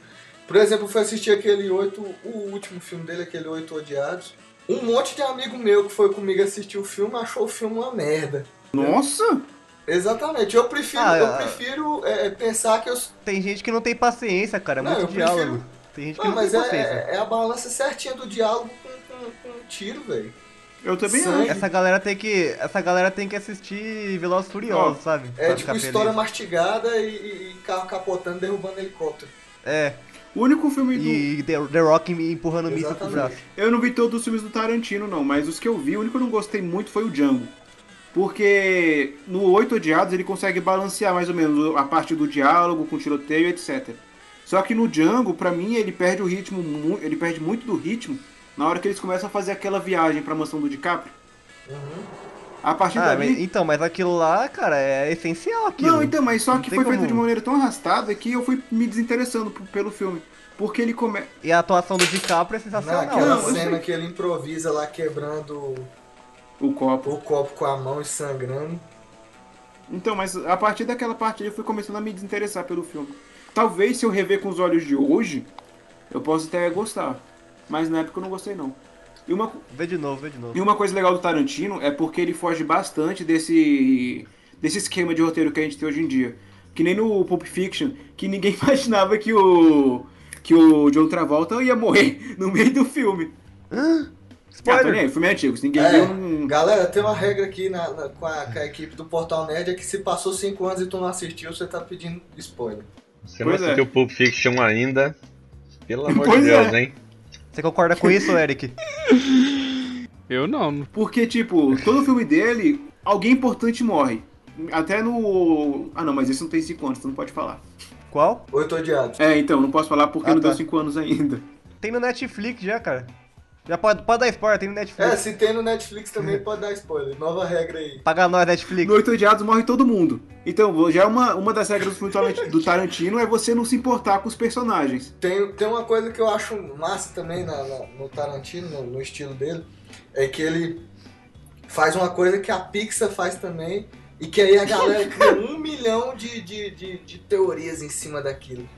Speaker 4: Por exemplo, eu fui assistir aquele oito. O último filme dele, aquele Oito Odiados. Um monte de amigo meu que foi comigo assistir o filme achou o filme uma merda.
Speaker 1: Nossa!
Speaker 4: Exatamente. Eu prefiro,
Speaker 2: Ah,
Speaker 4: eu
Speaker 2: ah.
Speaker 4: prefiro é, pensar que eu.
Speaker 2: Tem gente que não tem paciência, cara. É
Speaker 4: Não,
Speaker 2: muito
Speaker 4: eu prefiro-
Speaker 2: diálogo. Tem gente que
Speaker 4: Não,
Speaker 2: não,
Speaker 4: mas
Speaker 2: tem
Speaker 4: é,
Speaker 2: paciência.
Speaker 4: é- é a balança certinha do diálogo com, com, com um tiro, velho.
Speaker 1: Eu também
Speaker 4: Sangue.
Speaker 1: acho.
Speaker 2: Essa galera tem que. Essa galera tem que assistir Velozes e Furiosos, sabe?
Speaker 4: É
Speaker 2: Pra
Speaker 4: tipo história
Speaker 2: feliz.
Speaker 4: mastigada e, e- carro capotando, derrubando helicóptero.
Speaker 2: É.
Speaker 1: O único filme do.
Speaker 2: E The, The Rock me empurrando míssil pro braço.
Speaker 1: Eu não vi todos os filmes do Tarantino, não, mas os que eu vi, o único que eu não gostei muito foi o Django. Porque no Oito Odiados ele consegue balancear mais ou menos a parte do diálogo com tiroteio, etc. Só que no Django, pra mim, ele perde o ritmo, ele perde muito do ritmo na hora que eles começam a fazer aquela viagem pra mansão do DiCaprio. A partir
Speaker 2: Ah, mas- então, mas aquilo lá, cara, é essencial aquilo.
Speaker 1: Não, então, mas só
Speaker 2: Não
Speaker 1: que foi feito
Speaker 2: como-
Speaker 1: de uma maneira tão arrastada que eu fui me desinteressando pelo filme. Porque ele começa.
Speaker 2: E a atuação do DiCaprio é sensacional.
Speaker 4: Naquela
Speaker 1: não, eu
Speaker 4: cena
Speaker 1: sei.
Speaker 4: que ele improvisa lá quebrando
Speaker 1: O copo.
Speaker 4: o copo com a mão e sangrando.
Speaker 1: Então, mas a partir daquela parte eu fui começando a me desinteressar pelo filme. Talvez se eu rever com os olhos de hoje, eu possa até gostar. Mas na época eu não gostei não. E uma,
Speaker 2: Vê de novo, vê de novo.
Speaker 1: e uma coisa legal do Tarantino é porque ele foge bastante desse, desse esquema de roteiro que a gente tem hoje em dia. Que nem no Pulp Fiction, que ninguém imaginava que o, que o John Travolta ia morrer no meio do filme. Ah,
Speaker 2: Spoiler!
Speaker 1: aí, o filme é antigo, se ninguém
Speaker 4: É,
Speaker 1: viu, não...
Speaker 4: galera, tem uma regra aqui na- na- com, a, com a equipe do Portal Nerd, é que se passou 5 anos e tu não assistiu, você tá pedindo spoiler.
Speaker 3: Você não
Speaker 1: Pois é.
Speaker 3: assistiu Pulp Fiction ainda? Pelo amor
Speaker 1: Pois
Speaker 3: de
Speaker 1: é.
Speaker 3: Deus, hein?
Speaker 2: Você concorda com isso, Eric?
Speaker 7: Eu não.
Speaker 1: Porque, tipo, todo filme dele, alguém importante morre. Até no. Ah, não, mas esse não tem 5 anos, então não pode falar.
Speaker 2: Qual?
Speaker 4: Oito odiados.
Speaker 1: É, então, não posso falar porque
Speaker 2: Ah,
Speaker 1: não
Speaker 2: tá.
Speaker 1: deu 5 anos ainda.
Speaker 2: Tem no Netflix já, cara. Já pode, pode dar spoiler, tem no
Speaker 4: É,
Speaker 2: Netflix.
Speaker 4: se tem no Netflix também pode dar spoiler. Nova regra aí.
Speaker 2: Paga nós, Netflix.
Speaker 1: No Oito Odiados morre todo mundo. Então, já é uma, uma das regras do Tarantino é você não se importar com os personagens.
Speaker 4: Tem, tem uma coisa que eu acho massa também na- na- no Tarantino, no, no estilo dele, é que ele faz uma coisa que a Pixar faz também, e que aí a galera cria um milhão de, de, de, de teorias em cima daquilo.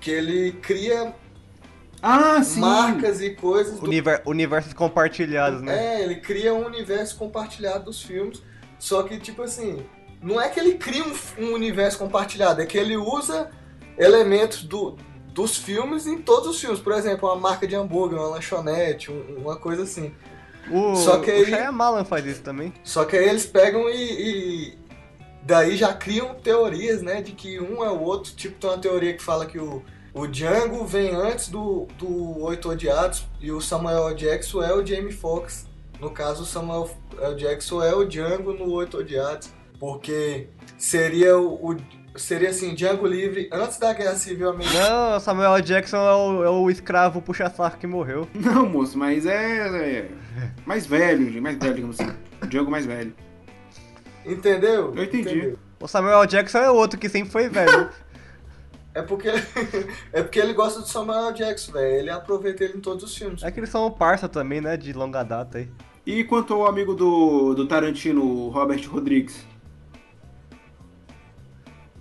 Speaker 4: Que ele cria
Speaker 1: Ah, sim!
Speaker 4: marcas e coisas do
Speaker 2: Univer- universos compartilhados, né?
Speaker 4: É, ele cria um universo compartilhado dos filmes. Só que, tipo assim, não é que ele cria um, um universo compartilhado, é que ele usa elementos do, dos filmes em todos os filmes. Por exemplo, uma marca de hambúrguer, uma lanchonete, um- uma coisa assim.
Speaker 2: O,
Speaker 4: Só que
Speaker 2: o
Speaker 4: ele-
Speaker 2: Shyamalan faz isso também.
Speaker 4: Só que aí eles pegam e, e daí já criam teorias, né, de que um é o outro. Tipo, tem uma teoria que fala que o, o Django vem antes do, do Oito Odiados e o Samuel. Jackson é o Jamie Foxx. No caso, o Samuel. Jackson é o Django no Oito Odiados, porque seria o, o- seria assim, Django livre antes da Guerra Civil Americana.
Speaker 2: Não, Samuel. Jackson é o, é o escravo puxa-saco que morreu.
Speaker 1: Não, moço, mas é, é mais velho, mais velho, digamos assim. O Django mais velho.
Speaker 4: Entendeu?
Speaker 1: Eu entendi.
Speaker 4: Entendeu?
Speaker 2: O Samuel. Jackson é outro que sempre foi velho.
Speaker 4: É porque, é porque ele gosta do Samuel. Jackson, velho. Ele aproveita ele em todos os filmes.
Speaker 2: é que eles são parça também, né? De longa data aí.
Speaker 1: E quanto ao amigo do, do Tarantino, o Robert Rodrigues?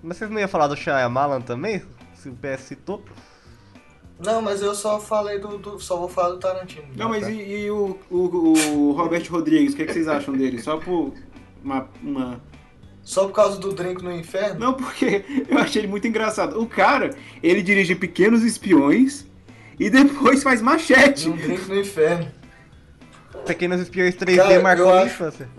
Speaker 2: Mas vocês não iam falar do Shyamalan também? Se o PS citou.
Speaker 4: Não, mas eu só falei do. do- só vou falar do Tarantino.
Speaker 1: Não, mas e, e o, o, o Robert Rodrigues, o que, é que vocês acham dele? Só por uma, uma...
Speaker 4: Só por causa do drink no inferno?
Speaker 1: Não, porque eu achei ele muito engraçado. O cara, ele dirige Pequenos Espiões e depois faz Machete.
Speaker 4: Um drink no inferno.
Speaker 2: Pequenos Espiões 3D
Speaker 4: Cara,
Speaker 2: marcou
Speaker 4: eu
Speaker 2: a
Speaker 4: acho-
Speaker 2: infância.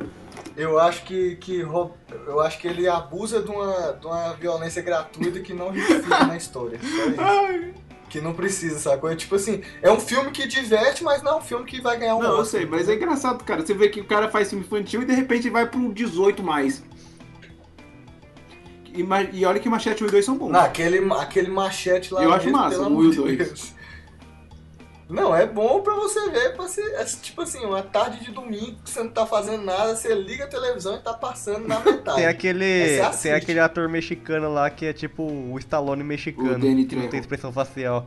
Speaker 4: Eu acho que, que eu acho que ele abusa de uma, de uma violência gratuita que não justifica na história. Só isso.
Speaker 1: Ai.
Speaker 4: Que não precisa, sacou? É tipo assim, é um filme que diverte, mas não é um filme que vai ganhar um
Speaker 1: Não, eu
Speaker 4: Oscar,
Speaker 1: sei, mas é engraçado, cara. Você vê que o cara faz filme infantil e de repente vai pro 18 mais. E, e olha que Machete 1 e 2 são bons.
Speaker 4: Não, aquele, aquele machete lá
Speaker 1: Eu acho
Speaker 4: mesmo,
Speaker 1: massa,
Speaker 4: pelo
Speaker 1: o
Speaker 4: amor
Speaker 1: um e o
Speaker 4: de
Speaker 1: dois.
Speaker 4: Deus. Não, é bom pra você ver, pra ser, é tipo assim, uma tarde de domingo que você não tá fazendo nada, você liga a televisão e tá passando na metade.
Speaker 2: Tem aquele, tem aquele ator mexicano lá que é tipo o Stallone mexicano.
Speaker 1: O Danny
Speaker 2: que não tem expressão facial.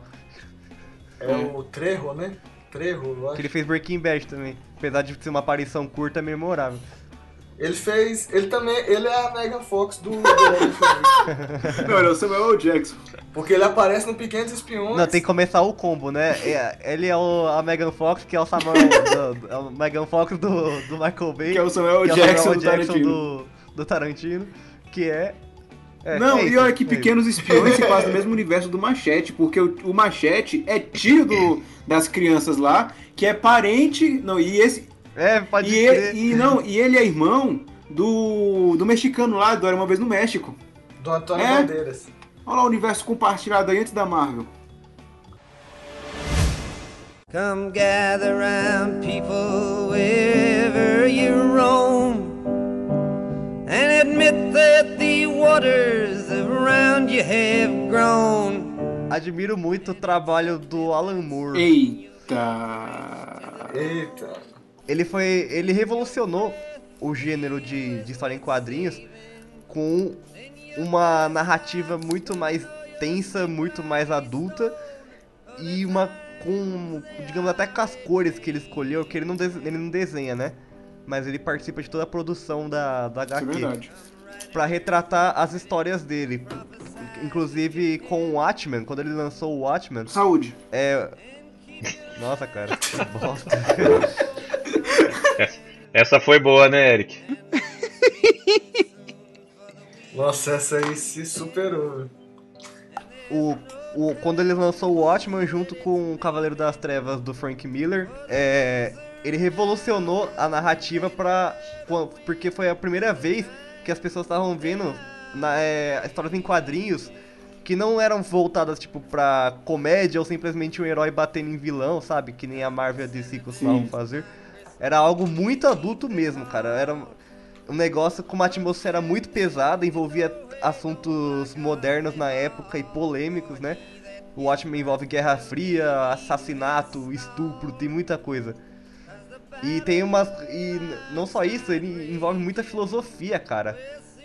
Speaker 4: É o Trejo, né? Trejo, eu acho.
Speaker 2: Que ele fez Breaking Bad também. Apesar de ser uma aparição curta, é memorável.
Speaker 4: Ele fez. Ele também. Ele é a Megan Fox do.
Speaker 1: Não, ele é o Samuel L. Jackson.
Speaker 4: Porque ele aparece no Pequenos Espiões.
Speaker 2: Não, tem que começar o combo, né? É, ele é o, a Megan Fox, que é o Samuel. do, é o Megan Fox do, do Michael Bay.
Speaker 1: Que é o Samuel
Speaker 2: que é o
Speaker 1: Jackson
Speaker 2: Samuel
Speaker 1: do
Speaker 2: Jackson
Speaker 1: Tarantino.
Speaker 2: do, do Tarantino. Que é. é
Speaker 1: não,
Speaker 2: é
Speaker 1: e olha que
Speaker 2: é isso.
Speaker 1: Pequenos Espiões se passa no mesmo universo do Machete, porque o, o Machete é tio do, das crianças lá, que é parente. Não, e esse.
Speaker 2: É, pode
Speaker 1: E
Speaker 2: crer.
Speaker 1: ele, e, não, e ele é irmão do, do mexicano lá, do Era Uma Vez no México.
Speaker 4: Do Antônio
Speaker 1: É?
Speaker 4: Bandeiras.
Speaker 1: Olha lá o universo compartilhado aí antes da Marvel.
Speaker 8: Come gather round people wherever you roam and admit that the waters around you have grown.
Speaker 2: Admiro muito o trabalho do Alan Moore.
Speaker 1: Eita.
Speaker 4: Eita.
Speaker 2: Ele foi. Ele revolucionou o gênero de, de história em quadrinhos com uma narrativa muito mais tensa, muito mais adulta e uma com, digamos, até com as cores que ele escolheu, que ele não, ele não desenha, né? Mas ele participa de toda a produção da, da
Speaker 1: é
Speaker 2: HQ.
Speaker 1: verdade.
Speaker 2: Pra retratar as histórias dele. Inclusive com o Watchmen, quando ele lançou o Watchmen,
Speaker 1: Saúde.
Speaker 2: é. Nossa, cara, que bosta.
Speaker 3: Essa foi boa, né, Eric?
Speaker 4: Nossa, essa aí se superou. velho.
Speaker 2: o, o, quando ele lançou o Watchmen junto com o Cavaleiro das Trevas do Frank Miller, é, ele revolucionou a narrativa pra, quan- porque foi a primeira vez que as pessoas estavam vendo na, é, histórias em quadrinhos que não eram voltadas tipo pra comédia ou simplesmente um herói batendo em vilão, sabe? Que nem a Marvel e a DC costumavam
Speaker 1: Sim.
Speaker 2: fazer. Era algo muito adulto mesmo, cara. Era um negócio com uma atmosfera muito pesada, envolvia assuntos modernos na época e polêmicos, né? O Watchmen envolve Guerra Fria, assassinato, estupro, tem muita coisa. E tem umas. E não só isso, ele envolve muita filosofia, cara,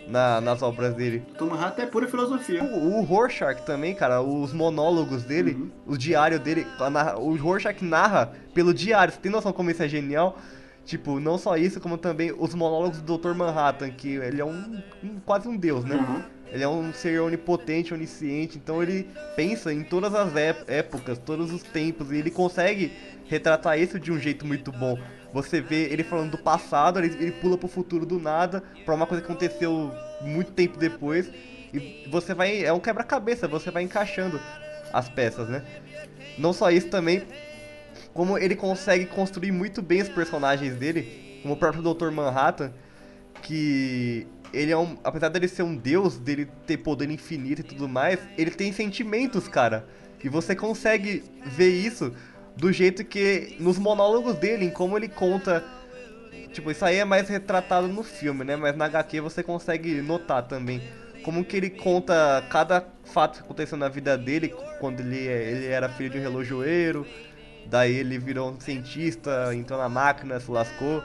Speaker 2: na- nas obras dele.
Speaker 1: Toma Rato é pura filosofia.
Speaker 2: O, o Rorschach também, cara, os monólogos dele,
Speaker 1: Uhum.
Speaker 2: o diário dele, a o Rorschach narra pelo diário. Você tem noção como isso é genial? Tipo, não só isso, como também os monólogos do Dr. Manhattan, que ele é um, um- quase um deus, né?
Speaker 1: Uhum.
Speaker 2: Ele é um ser onipotente, onisciente, então ele pensa em todas as ép- épocas, todos os tempos, e ele consegue retratar isso de um jeito muito bom. Você vê ele falando do passado, ele, ele pula pro futuro do nada, pra uma coisa que aconteceu muito tempo depois, e você vai. É um quebra-cabeça, você vai encaixando as peças, né? Não só isso também, como ele consegue construir muito bem os personagens dele, como o próprio Dr. Manhattan, que ele é um. Apesar dele ser um deus, dele ter poder infinito e tudo mais, ele tem sentimentos, cara. E você consegue ver isso do jeito que. nos monólogos dele, em como ele conta. Tipo, isso aí é mais retratado no filme, né? Mas na HQ você consegue notar também. Como que ele conta cada fato que aconteceu na vida dele, quando ele, ele era filho de um relojoeiro, daí ele virou um cientista, entrou na máquina, se lascou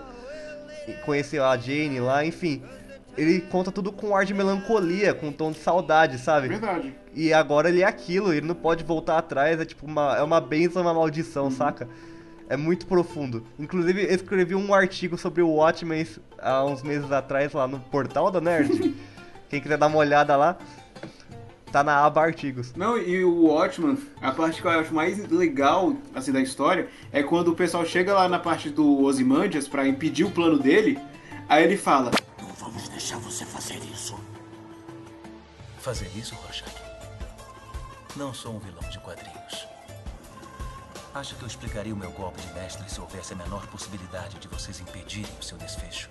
Speaker 2: conheceu a Jane lá, enfim. Ele conta tudo com um ar de melancolia, com um tom de saudade, sabe?
Speaker 1: Verdade.
Speaker 2: E agora ele é aquilo, ele não pode voltar atrás, é tipo uma, é uma benção, uma maldição, saca? É muito profundo. Inclusive, eu escrevi um artigo sobre o Watchmen há uns meses atrás lá no portal da Nerd. Quem quiser dar uma olhada lá, tá na aba artigos.
Speaker 1: Não, e o Watchman, a parte que eu acho mais legal assim, da história é quando o pessoal chega lá na parte do Ozymandias pra impedir o plano dele, aí ele fala:
Speaker 9: vamos deixar você fazer isso. Fazer isso, Rorschach? Não sou um vilão de quadrinhos. Acha que eu explicaria o meu golpe de mestre se houvesse a menor possibilidade de vocês impedirem o seu desfecho?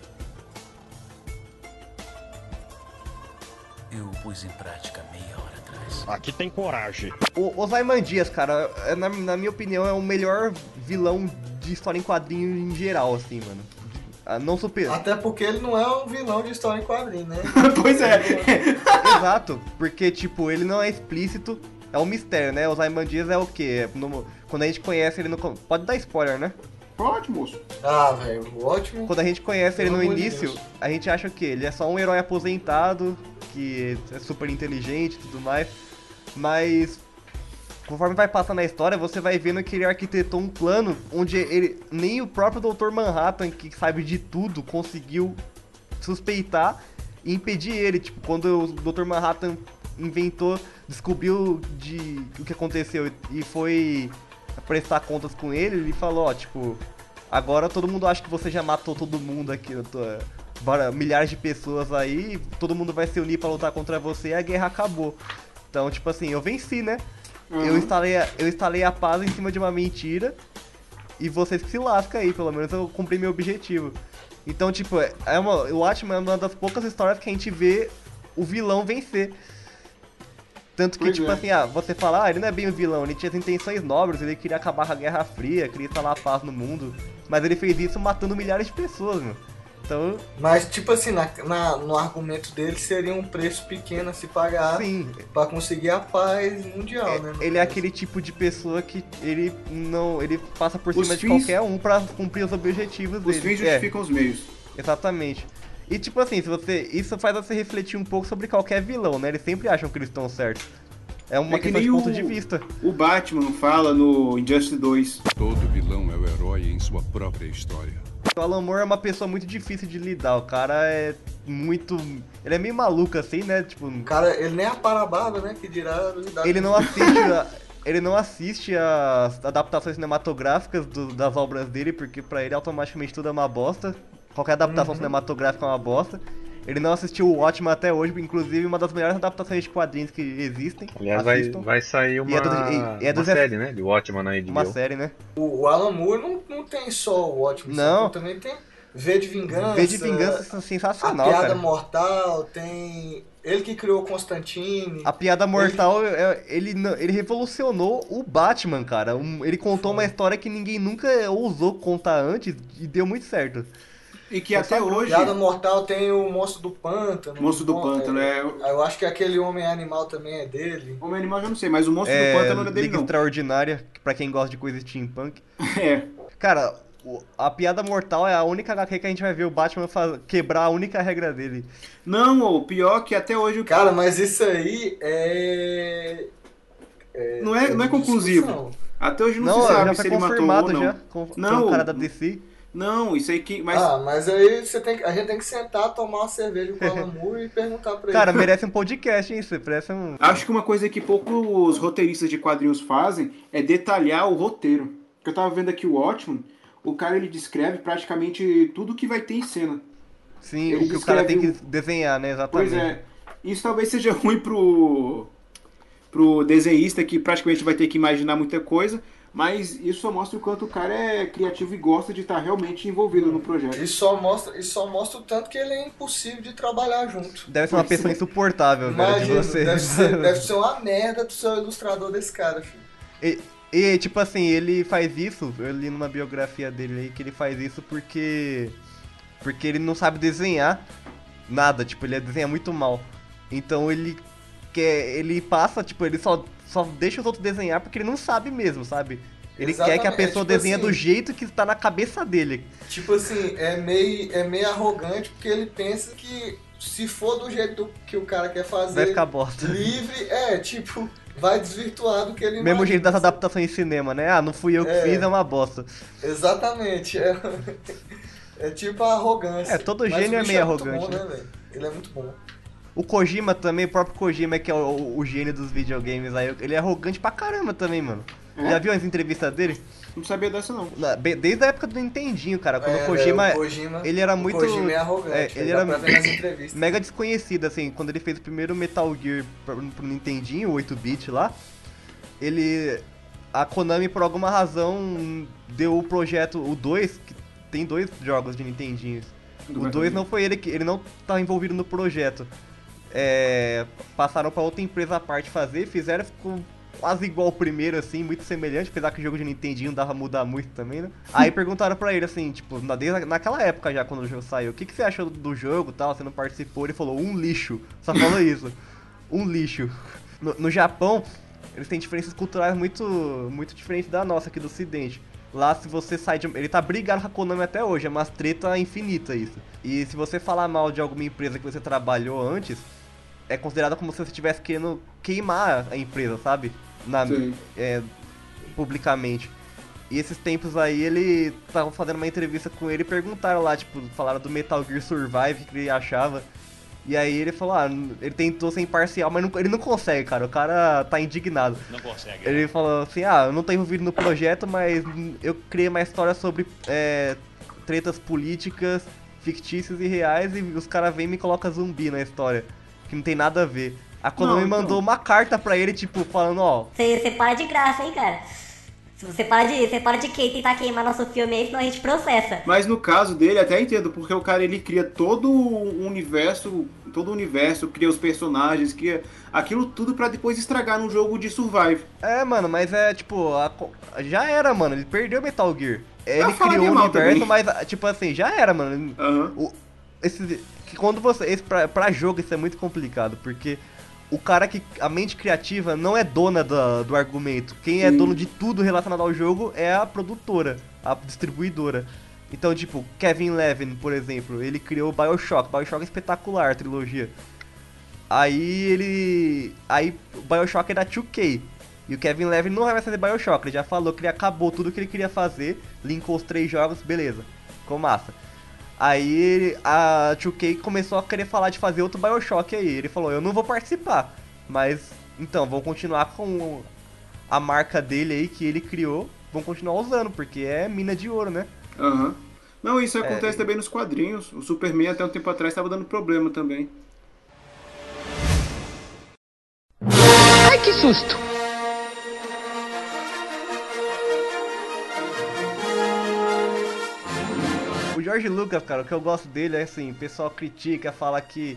Speaker 9: Eu o pus em prática meia hora atrás.
Speaker 10: Aqui tem coragem.
Speaker 2: O Ozymandias, cara, é, na, na minha opinião, é o melhor vilão de história em quadrinho em geral, assim, mano. Ah, Não super.
Speaker 4: Até porque ele não é um vilão de história em quadrinho, né?
Speaker 1: pois é.
Speaker 2: Exato, porque, tipo, ele não é explícito, é um mistério, né? O Ozymandias é o quê? É no- quando a gente conhece ele no. Pode dar spoiler, né?
Speaker 1: Pode, moço.
Speaker 4: Ah, velho, ótimo.
Speaker 2: Quando a gente conhece ele
Speaker 4: Pelo
Speaker 2: no
Speaker 4: amor de
Speaker 2: início,
Speaker 4: Deus.
Speaker 2: a gente acha que ele é só um herói aposentado, que é super inteligente e tudo mais, mas conforme vai passando a história, você vai vendo que ele arquitetou um plano onde ele nem o próprio Dr. Manhattan, que sabe de tudo, conseguiu suspeitar e impedir ele. Tipo, quando o Dr. Manhattan inventou, descobriu de o que aconteceu e foi prestar contas com ele, ele falou, ó, tipo, agora todo mundo acha que você já matou todo mundo aqui, milhares de pessoas aí, todo mundo vai se unir pra lutar contra você e a guerra acabou. Então, tipo assim, eu venci, né? Eu
Speaker 1: Uhum.
Speaker 2: instalei, a, eu instalei a paz em cima de uma mentira e vocês que se lascam aí, pelo menos eu cumpri meu objetivo. Então, tipo, é uma, o Watchmen é uma das poucas histórias que a gente vê o vilão vencer. Tanto que,
Speaker 1: Pois
Speaker 2: tipo
Speaker 1: é.
Speaker 2: assim, ah, você fala, ah, ele não é bem o vilão, ele tinha as intenções nobres, ele queria acabar com a Guerra Fria, queria instalar a paz no mundo. Mas ele fez isso matando milhares de pessoas, meu. Então,
Speaker 4: Mas, tipo assim, na, na- no argumento dele seria um preço pequeno a se pagar
Speaker 2: sim,
Speaker 4: pra conseguir a paz mundial, né? no
Speaker 2: ele é aquele tipo de pessoa que ele não. ele passa por
Speaker 1: Os
Speaker 2: cima de
Speaker 1: fins-
Speaker 2: qualquer um pra cumprir os objetivos
Speaker 1: Os
Speaker 2: dele.
Speaker 1: fins
Speaker 2: É.
Speaker 1: justificam os meios.
Speaker 2: Exatamente. E tipo assim, se você. Isso faz você refletir um pouco sobre qualquer vilão, né? Eles sempre acham que eles estão certos. É uma
Speaker 1: É que
Speaker 2: questão de ponto
Speaker 1: o-
Speaker 2: de vista.
Speaker 1: O Batman fala no Injustice 2.
Speaker 10: Todo vilão é o herói em sua própria história.
Speaker 2: O Alan Moore é uma pessoa muito difícil de lidar. O cara é muito. Ele é meio maluco assim, né? Tipo.
Speaker 4: O cara, ele nem apara a barba, né? Que dirá lidar
Speaker 2: Ele não assiste. a- Ele não assiste as adaptações cinematográficas do- das obras dele, porque pra ele automaticamente tudo é uma bosta. Qualquer adaptação cinematográfica é uma bosta. Ele não assistiu o Watchmen até hoje, inclusive uma das melhores adaptações de quadrinhos que existem.
Speaker 3: Aliás, vai, vai sair uma,
Speaker 2: E é do- e- e é
Speaker 3: uma
Speaker 2: Zé-
Speaker 3: série, né? De Watchman na HBO.
Speaker 2: Uma série, né?
Speaker 4: O, Alan Moore não, não tem só o Watchmen,
Speaker 2: Não.
Speaker 4: também tem V de Vingança.
Speaker 2: V de Vingança é
Speaker 4: A
Speaker 2: sensacional,
Speaker 4: Piada
Speaker 2: cara.
Speaker 4: Mortal, tem. Ele que criou Constantine.
Speaker 2: A piada mortal, é- ele, não- ele revolucionou o Batman, cara. Ele contou uma história que ninguém nunca ousou contar antes e deu muito certo.
Speaker 1: E que até hoje.
Speaker 4: Piada Mortal tem o Monstro do Pântano.
Speaker 1: Monstro do Pântano, é.
Speaker 4: Eu acho que aquele Homem Animal também é dele.
Speaker 1: Homem Animal eu já não sei, mas o Monstro
Speaker 2: É,
Speaker 1: do Pântano não é dele,
Speaker 2: Liga
Speaker 1: não.
Speaker 2: Extraordinária, pra quem gosta de coisa steampunk.
Speaker 1: É.
Speaker 2: Cara, a piada mortal é a única HQ que a gente vai ver o Batman faz- quebrar a única regra dele.
Speaker 1: Não, o pior que até hoje o
Speaker 4: Cara, mas isso aí é.
Speaker 1: Não é, não é
Speaker 4: de
Speaker 1: conclusivo. Até hoje não,
Speaker 2: Não,
Speaker 1: se sabe
Speaker 2: já
Speaker 1: se
Speaker 2: foi
Speaker 1: ele matou ou
Speaker 2: confirmado
Speaker 1: não.
Speaker 2: já. Com,
Speaker 1: Não,
Speaker 2: com o cara da DC.
Speaker 1: Não, isso aí que. Mas
Speaker 4: Ah, mas aí você tem que, a gente tem que sentar, tomar uma cerveja com o Alan Moore e perguntar pra ele.
Speaker 2: Cara, merece um podcast, hein? Isso parece um.
Speaker 1: acho que uma coisa que poucos roteiristas de quadrinhos fazem é detalhar o roteiro. Porque eu tava vendo aqui o Watchmen, o cara ele descreve praticamente tudo que vai ter em cena.
Speaker 2: Sim,
Speaker 1: Ele
Speaker 2: o que o cara tem que desenhar, né? Exatamente.
Speaker 1: Pois é. Isso talvez seja ruim pro, pro desenhista que praticamente vai ter que imaginar muita coisa, mas isso só mostra o quanto o cara é criativo e gosta de estar realmente envolvido no projeto.
Speaker 4: Isso só mostra, isso só mostra o tanto que ele é impossível de trabalhar junto.
Speaker 2: Deve ser uma pessoa
Speaker 1: é.
Speaker 2: insuportável, velho, de
Speaker 4: Imagina,
Speaker 2: você.
Speaker 4: deve ser, deve ser uma merda tu ser o ilustrador desse cara, filho.
Speaker 2: E, e, tipo assim, ele faz isso, eu li numa biografia dele aí que ele faz isso porque. Porque ele não sabe desenhar nada, tipo, ele desenha muito mal. Então ele quer. Ele passa, tipo, ele só, só deixa os outros desenhar porque ele não sabe mesmo, sabe? Ele quer que a
Speaker 4: Exatamente,
Speaker 2: pessoa
Speaker 4: tipo
Speaker 2: desenhe
Speaker 4: assim-
Speaker 2: do jeito que está na cabeça dele.
Speaker 4: Tipo assim, é meio, é meio arrogante porque ele pensa que se for do jeito que o cara quer fazer,
Speaker 2: Vai ficar bosta.
Speaker 4: livre, é, tipo, vai desvirtuar do que ele
Speaker 2: Mesmo
Speaker 4: imagina.
Speaker 2: jeito das adaptações em cinema, né? Ah, não fui eu que
Speaker 4: É.
Speaker 2: fiz, é uma bosta.
Speaker 4: Exatamente. É, é tipo a arrogância.
Speaker 2: É, todo
Speaker 4: Mas
Speaker 2: gênio é meio
Speaker 4: muito
Speaker 2: arrogante,
Speaker 4: Bom,
Speaker 2: né?
Speaker 4: né, velho? Ele é muito bom.
Speaker 2: O Kojima também, o próprio Kojima, que é o, o gênio dos videogames aí, ele é arrogante pra caramba também, mano.
Speaker 1: É?
Speaker 2: Já viu as entrevistas dele?
Speaker 1: Não sabia dessa não.
Speaker 2: Desde a época do Nintendinho, cara, quando
Speaker 4: É,
Speaker 2: o Kojima,
Speaker 4: né, o Kojima-
Speaker 2: ele era
Speaker 4: o
Speaker 2: muito...
Speaker 4: Kojima é arrogante,
Speaker 2: ele
Speaker 4: dá
Speaker 2: era mega desconhecido, assim, quando ele fez o primeiro Metal Gear pro, pro Nintendinho, o 8-bit lá, ele... A Konami, por alguma razão, deu o projeto, o 2, que tem dois jogos de Nintendinhos.
Speaker 1: Do
Speaker 2: O
Speaker 1: Metal
Speaker 2: 2
Speaker 1: Gear.
Speaker 2: não foi ele que. Ele não tá envolvido no projeto. É, passaram pra outra empresa à parte fazer, fizeram, ficou quase igual o primeiro, assim, muito semelhante, apesar que o jogo de Nintendinho dava mudar muito também, né? Aí perguntaram pra ele, assim, tipo, na, desde, naquela época já, quando o jogo saiu, o que, que você achou do jogo e tal, você não participou? Ele falou, um lixo. Só falou isso. Um lixo. No, no Japão, eles têm diferenças culturais muito, muito diferentes da nossa aqui do ocidente. Lá, se você sai de. Ele tá brigando com a Konami até hoje, é uma treta infinita isso. E se você falar mal de alguma empresa que você trabalhou antes, é considerado como se você estivesse querendo queimar a empresa, sabe? Na, é, publicamente. E esses tempos aí, ele tava fazendo uma entrevista com ele e perguntaram lá, tipo, falaram do Metal Gear Survive, que ele achava. E aí ele falou, ah, ele tentou ser imparcial, mas não- ele não consegue, cara. O cara tá indignado.
Speaker 11: Não consegue.
Speaker 2: Ele falou assim, ah, eu não tô envolvido no projeto, mas eu criei uma história sobre é, tretas políticas fictícias e reais e os caras vêm e me colocam zumbi na história. Que não tem nada a ver. A Konami
Speaker 1: Não, então-
Speaker 2: mandou uma carta pra ele, tipo, falando, ó,
Speaker 6: Você, para de graça, hein, cara? Você para de, você para de que- tentar queimar nosso filme aí, senão a gente processa.
Speaker 1: Mas no caso dele, até entendo, porque o cara ele cria todo o universo, todo o universo, cria os personagens, cria aquilo tudo pra depois estragar num jogo de survive.
Speaker 2: É, mano, mas é tipo, a já era, mano. Ele perdeu Metal Gear. Ele criou o universo,
Speaker 1: também.
Speaker 2: mas, tipo assim, já era, mano. O, esse, que quando você. Esse, pra, pra jogo isso é muito complicado, porque o cara que. A mente criativa não é dona da- do argumento. Quem é
Speaker 1: Sim.
Speaker 2: dono de tudo relacionado ao jogo é a produtora, a distribuidora. Então, tipo, Kevin Levin, por exemplo, ele criou o Bioshock. Bioshock é espetacular, a trilogia. Aí ele. Aí o Bioshock é da 2K. E o Kevin Levin não vai mais fazer Bioshock. Ele já falou que ele acabou tudo que ele queria fazer, linkou os três jogos, beleza. Ficou massa. Aí ele- a 2K começou a querer falar de fazer outro Bioshock aí. Ele falou, eu não vou participar. Mas, então, vão continuar com a marca dele aí que ele criou. Vão continuar usando, porque é mina de ouro, né?
Speaker 1: Aham. Não, isso
Speaker 2: É,
Speaker 1: acontece também nos quadrinhos. O Superman até um tempo atrás estava dando problema também.
Speaker 11: Ai, que susto!
Speaker 2: George Lucas, cara, o que eu gosto dele é assim, o pessoal critica, fala que,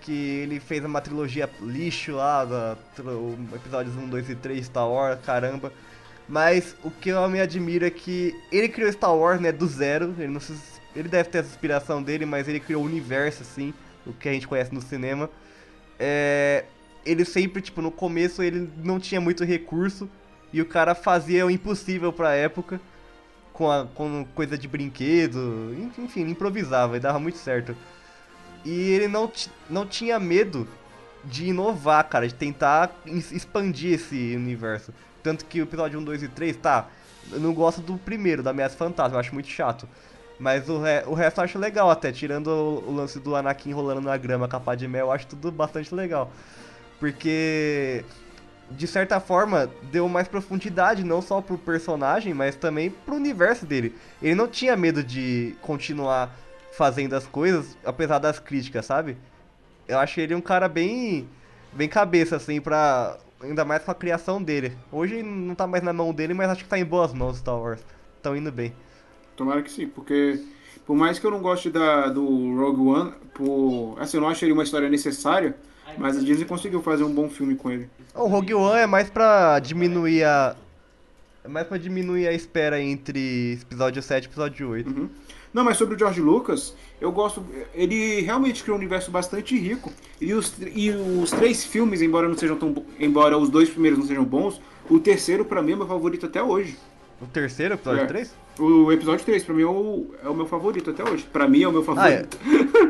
Speaker 2: que ele fez uma trilogia lixo lá, da, episódios 1, 2 e 3, Star Wars, caramba. Mas o que eu me admiro é que ele criou Star Wars, né, do zero, ele, não se, ele deve ter essa inspiração dele, mas ele criou o universo, assim, o que a gente conhece no cinema. É, ele sempre, tipo, no começo ele não tinha muito recurso, e o cara fazia o impossível pra época com, a, com coisa de brinquedo, enfim, improvisava e dava muito certo. E ele não, não tinha medo de inovar, cara, de tentar expandir esse universo. Tanto que o episódio 1, 2 e 3, tá, eu não gosto do primeiro, da Ameaça Fantasma, eu acho muito chato. Mas o, re- o resto eu acho legal até, tirando o, o lance do Anakin rolando na grama, capa de mel, eu acho tudo bastante legal. Porque de certa forma, deu mais profundidade, não só pro personagem, mas também pro universo dele. Ele não tinha medo de continuar fazendo as coisas, apesar das críticas, sabe? Eu acho ele um cara bem. bem cabeça, assim, pra. Ainda mais com a criação dele. Hoje não tá mais na mão dele, mas acho que tá em boas mãos Star Wars. Tão indo bem.
Speaker 1: Tomara que sim, porque por mais que eu não goste da, do Rogue One, por, assim, eu não acho ele uma história necessária, mas a Disney conseguiu fazer um bom filme com ele.
Speaker 2: O Rogue One é mais pra diminuir a. É mais pra diminuir a espera entre episódio 7 e episódio 8.
Speaker 1: Não, mas sobre o George Lucas, eu gosto. Ele realmente criou um universo bastante rico. E os, e os três filmes, embora não sejam tão. bo- Embora os dois primeiros não sejam bons, o terceiro, pra mim, é meu favorito até hoje.
Speaker 2: O terceiro, episódio
Speaker 1: É.
Speaker 2: 3?
Speaker 1: O episódio 3, pra mim, é o, é o meu favorito até hoje. Pra mim, é o meu
Speaker 2: Ah, é.
Speaker 1: favorito.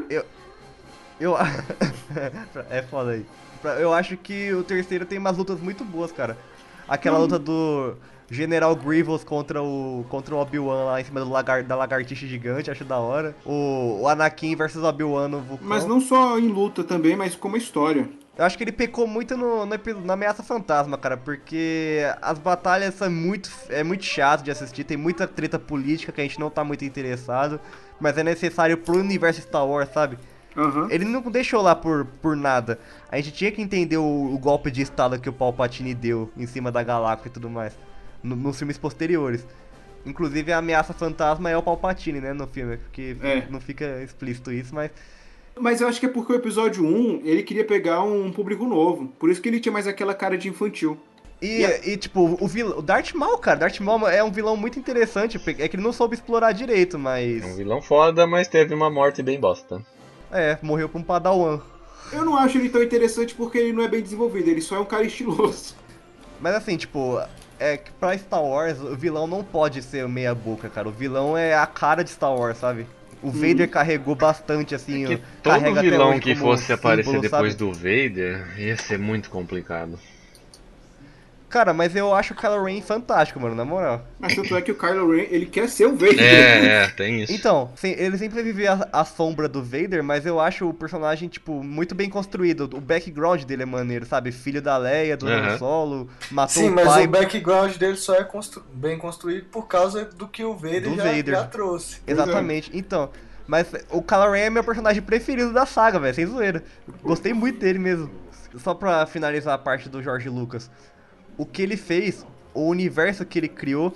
Speaker 2: Eu. Eu. é foda aí. Eu acho que o terceiro tem umas lutas muito boas, cara. Aquela
Speaker 1: Não.
Speaker 2: luta do General Grievous contra o contra o Obi-Wan lá em cima do lagar, da lagartixa gigante, acho da hora. O, o Anakin versus Obi-Wan no vulcão.
Speaker 1: Mas não só em luta também, mas como história.
Speaker 2: Eu acho que ele pecou muito no, no na ameaça fantasma, cara, porque as batalhas são muito. É muito chato de assistir, tem muita treta política que a gente não tá muito interessado, mas é necessário pro universo Star Wars, sabe? Ele não deixou lá por, por nada. A gente tinha que entender o, o golpe de estado que o Palpatine deu em cima da galáxia e tudo mais. no- nos filmes posteriores. Inclusive a ameaça fantasma é o Palpatine, né, no filme, porque
Speaker 1: É.
Speaker 2: não fica explícito isso, mas
Speaker 1: Mas eu acho que é porque o episódio 1, ele queria pegar um público novo. Por isso que ele tinha mais aquela cara de infantil.
Speaker 2: E, e, tipo, o, vil... o Darth Maul, cara, Darth Maul é um vilão muito interessante, é que ele não soube explorar direito, mas...
Speaker 3: É um vilão foda, mas teve uma morte bem bosta.
Speaker 2: É, morreu pra um padawan.
Speaker 1: Eu não acho ele tão interessante porque ele não é bem desenvolvido, ele só é um cara estiloso.
Speaker 2: Mas assim, tipo, é que pra Star Wars, o vilão não pode ser meia boca, cara. O vilão é a cara de Star Wars, sabe? O Vader carregou bastante, assim,
Speaker 3: Que
Speaker 2: carrega
Speaker 3: todo
Speaker 2: até
Speaker 3: vilão que fosse aparecer
Speaker 2: símbolo,
Speaker 3: depois
Speaker 2: sabe?
Speaker 3: do Vader ia ser muito complicado.
Speaker 2: Cara, mas eu acho o Kylo Ren fantástico, mano, na moral.
Speaker 1: Mas tanto é que o Kylo Ren, ele quer ser o Vader.
Speaker 3: É, é, tem isso.
Speaker 2: Então, sim, ele sempre viveu a, a sombra do Vader, mas eu acho o personagem, tipo, muito bem construído. O background dele é maneiro, sabe? Filho da Leia, do Han
Speaker 4: Aham.
Speaker 2: Solo, matou
Speaker 4: Sim,
Speaker 2: o
Speaker 4: mas
Speaker 2: pai.
Speaker 4: o background dele só é constru- bem construído por causa do que o Vader,
Speaker 2: do
Speaker 4: já,
Speaker 2: Vader.
Speaker 4: já trouxe.
Speaker 2: Exatamente. Então, mas o Kylo Ren é meu personagem preferido da saga, velho, sem zoeira. Gostei muito dele mesmo. Só pra finalizar a parte do George Lucas. O que ele fez o universo que ele criou,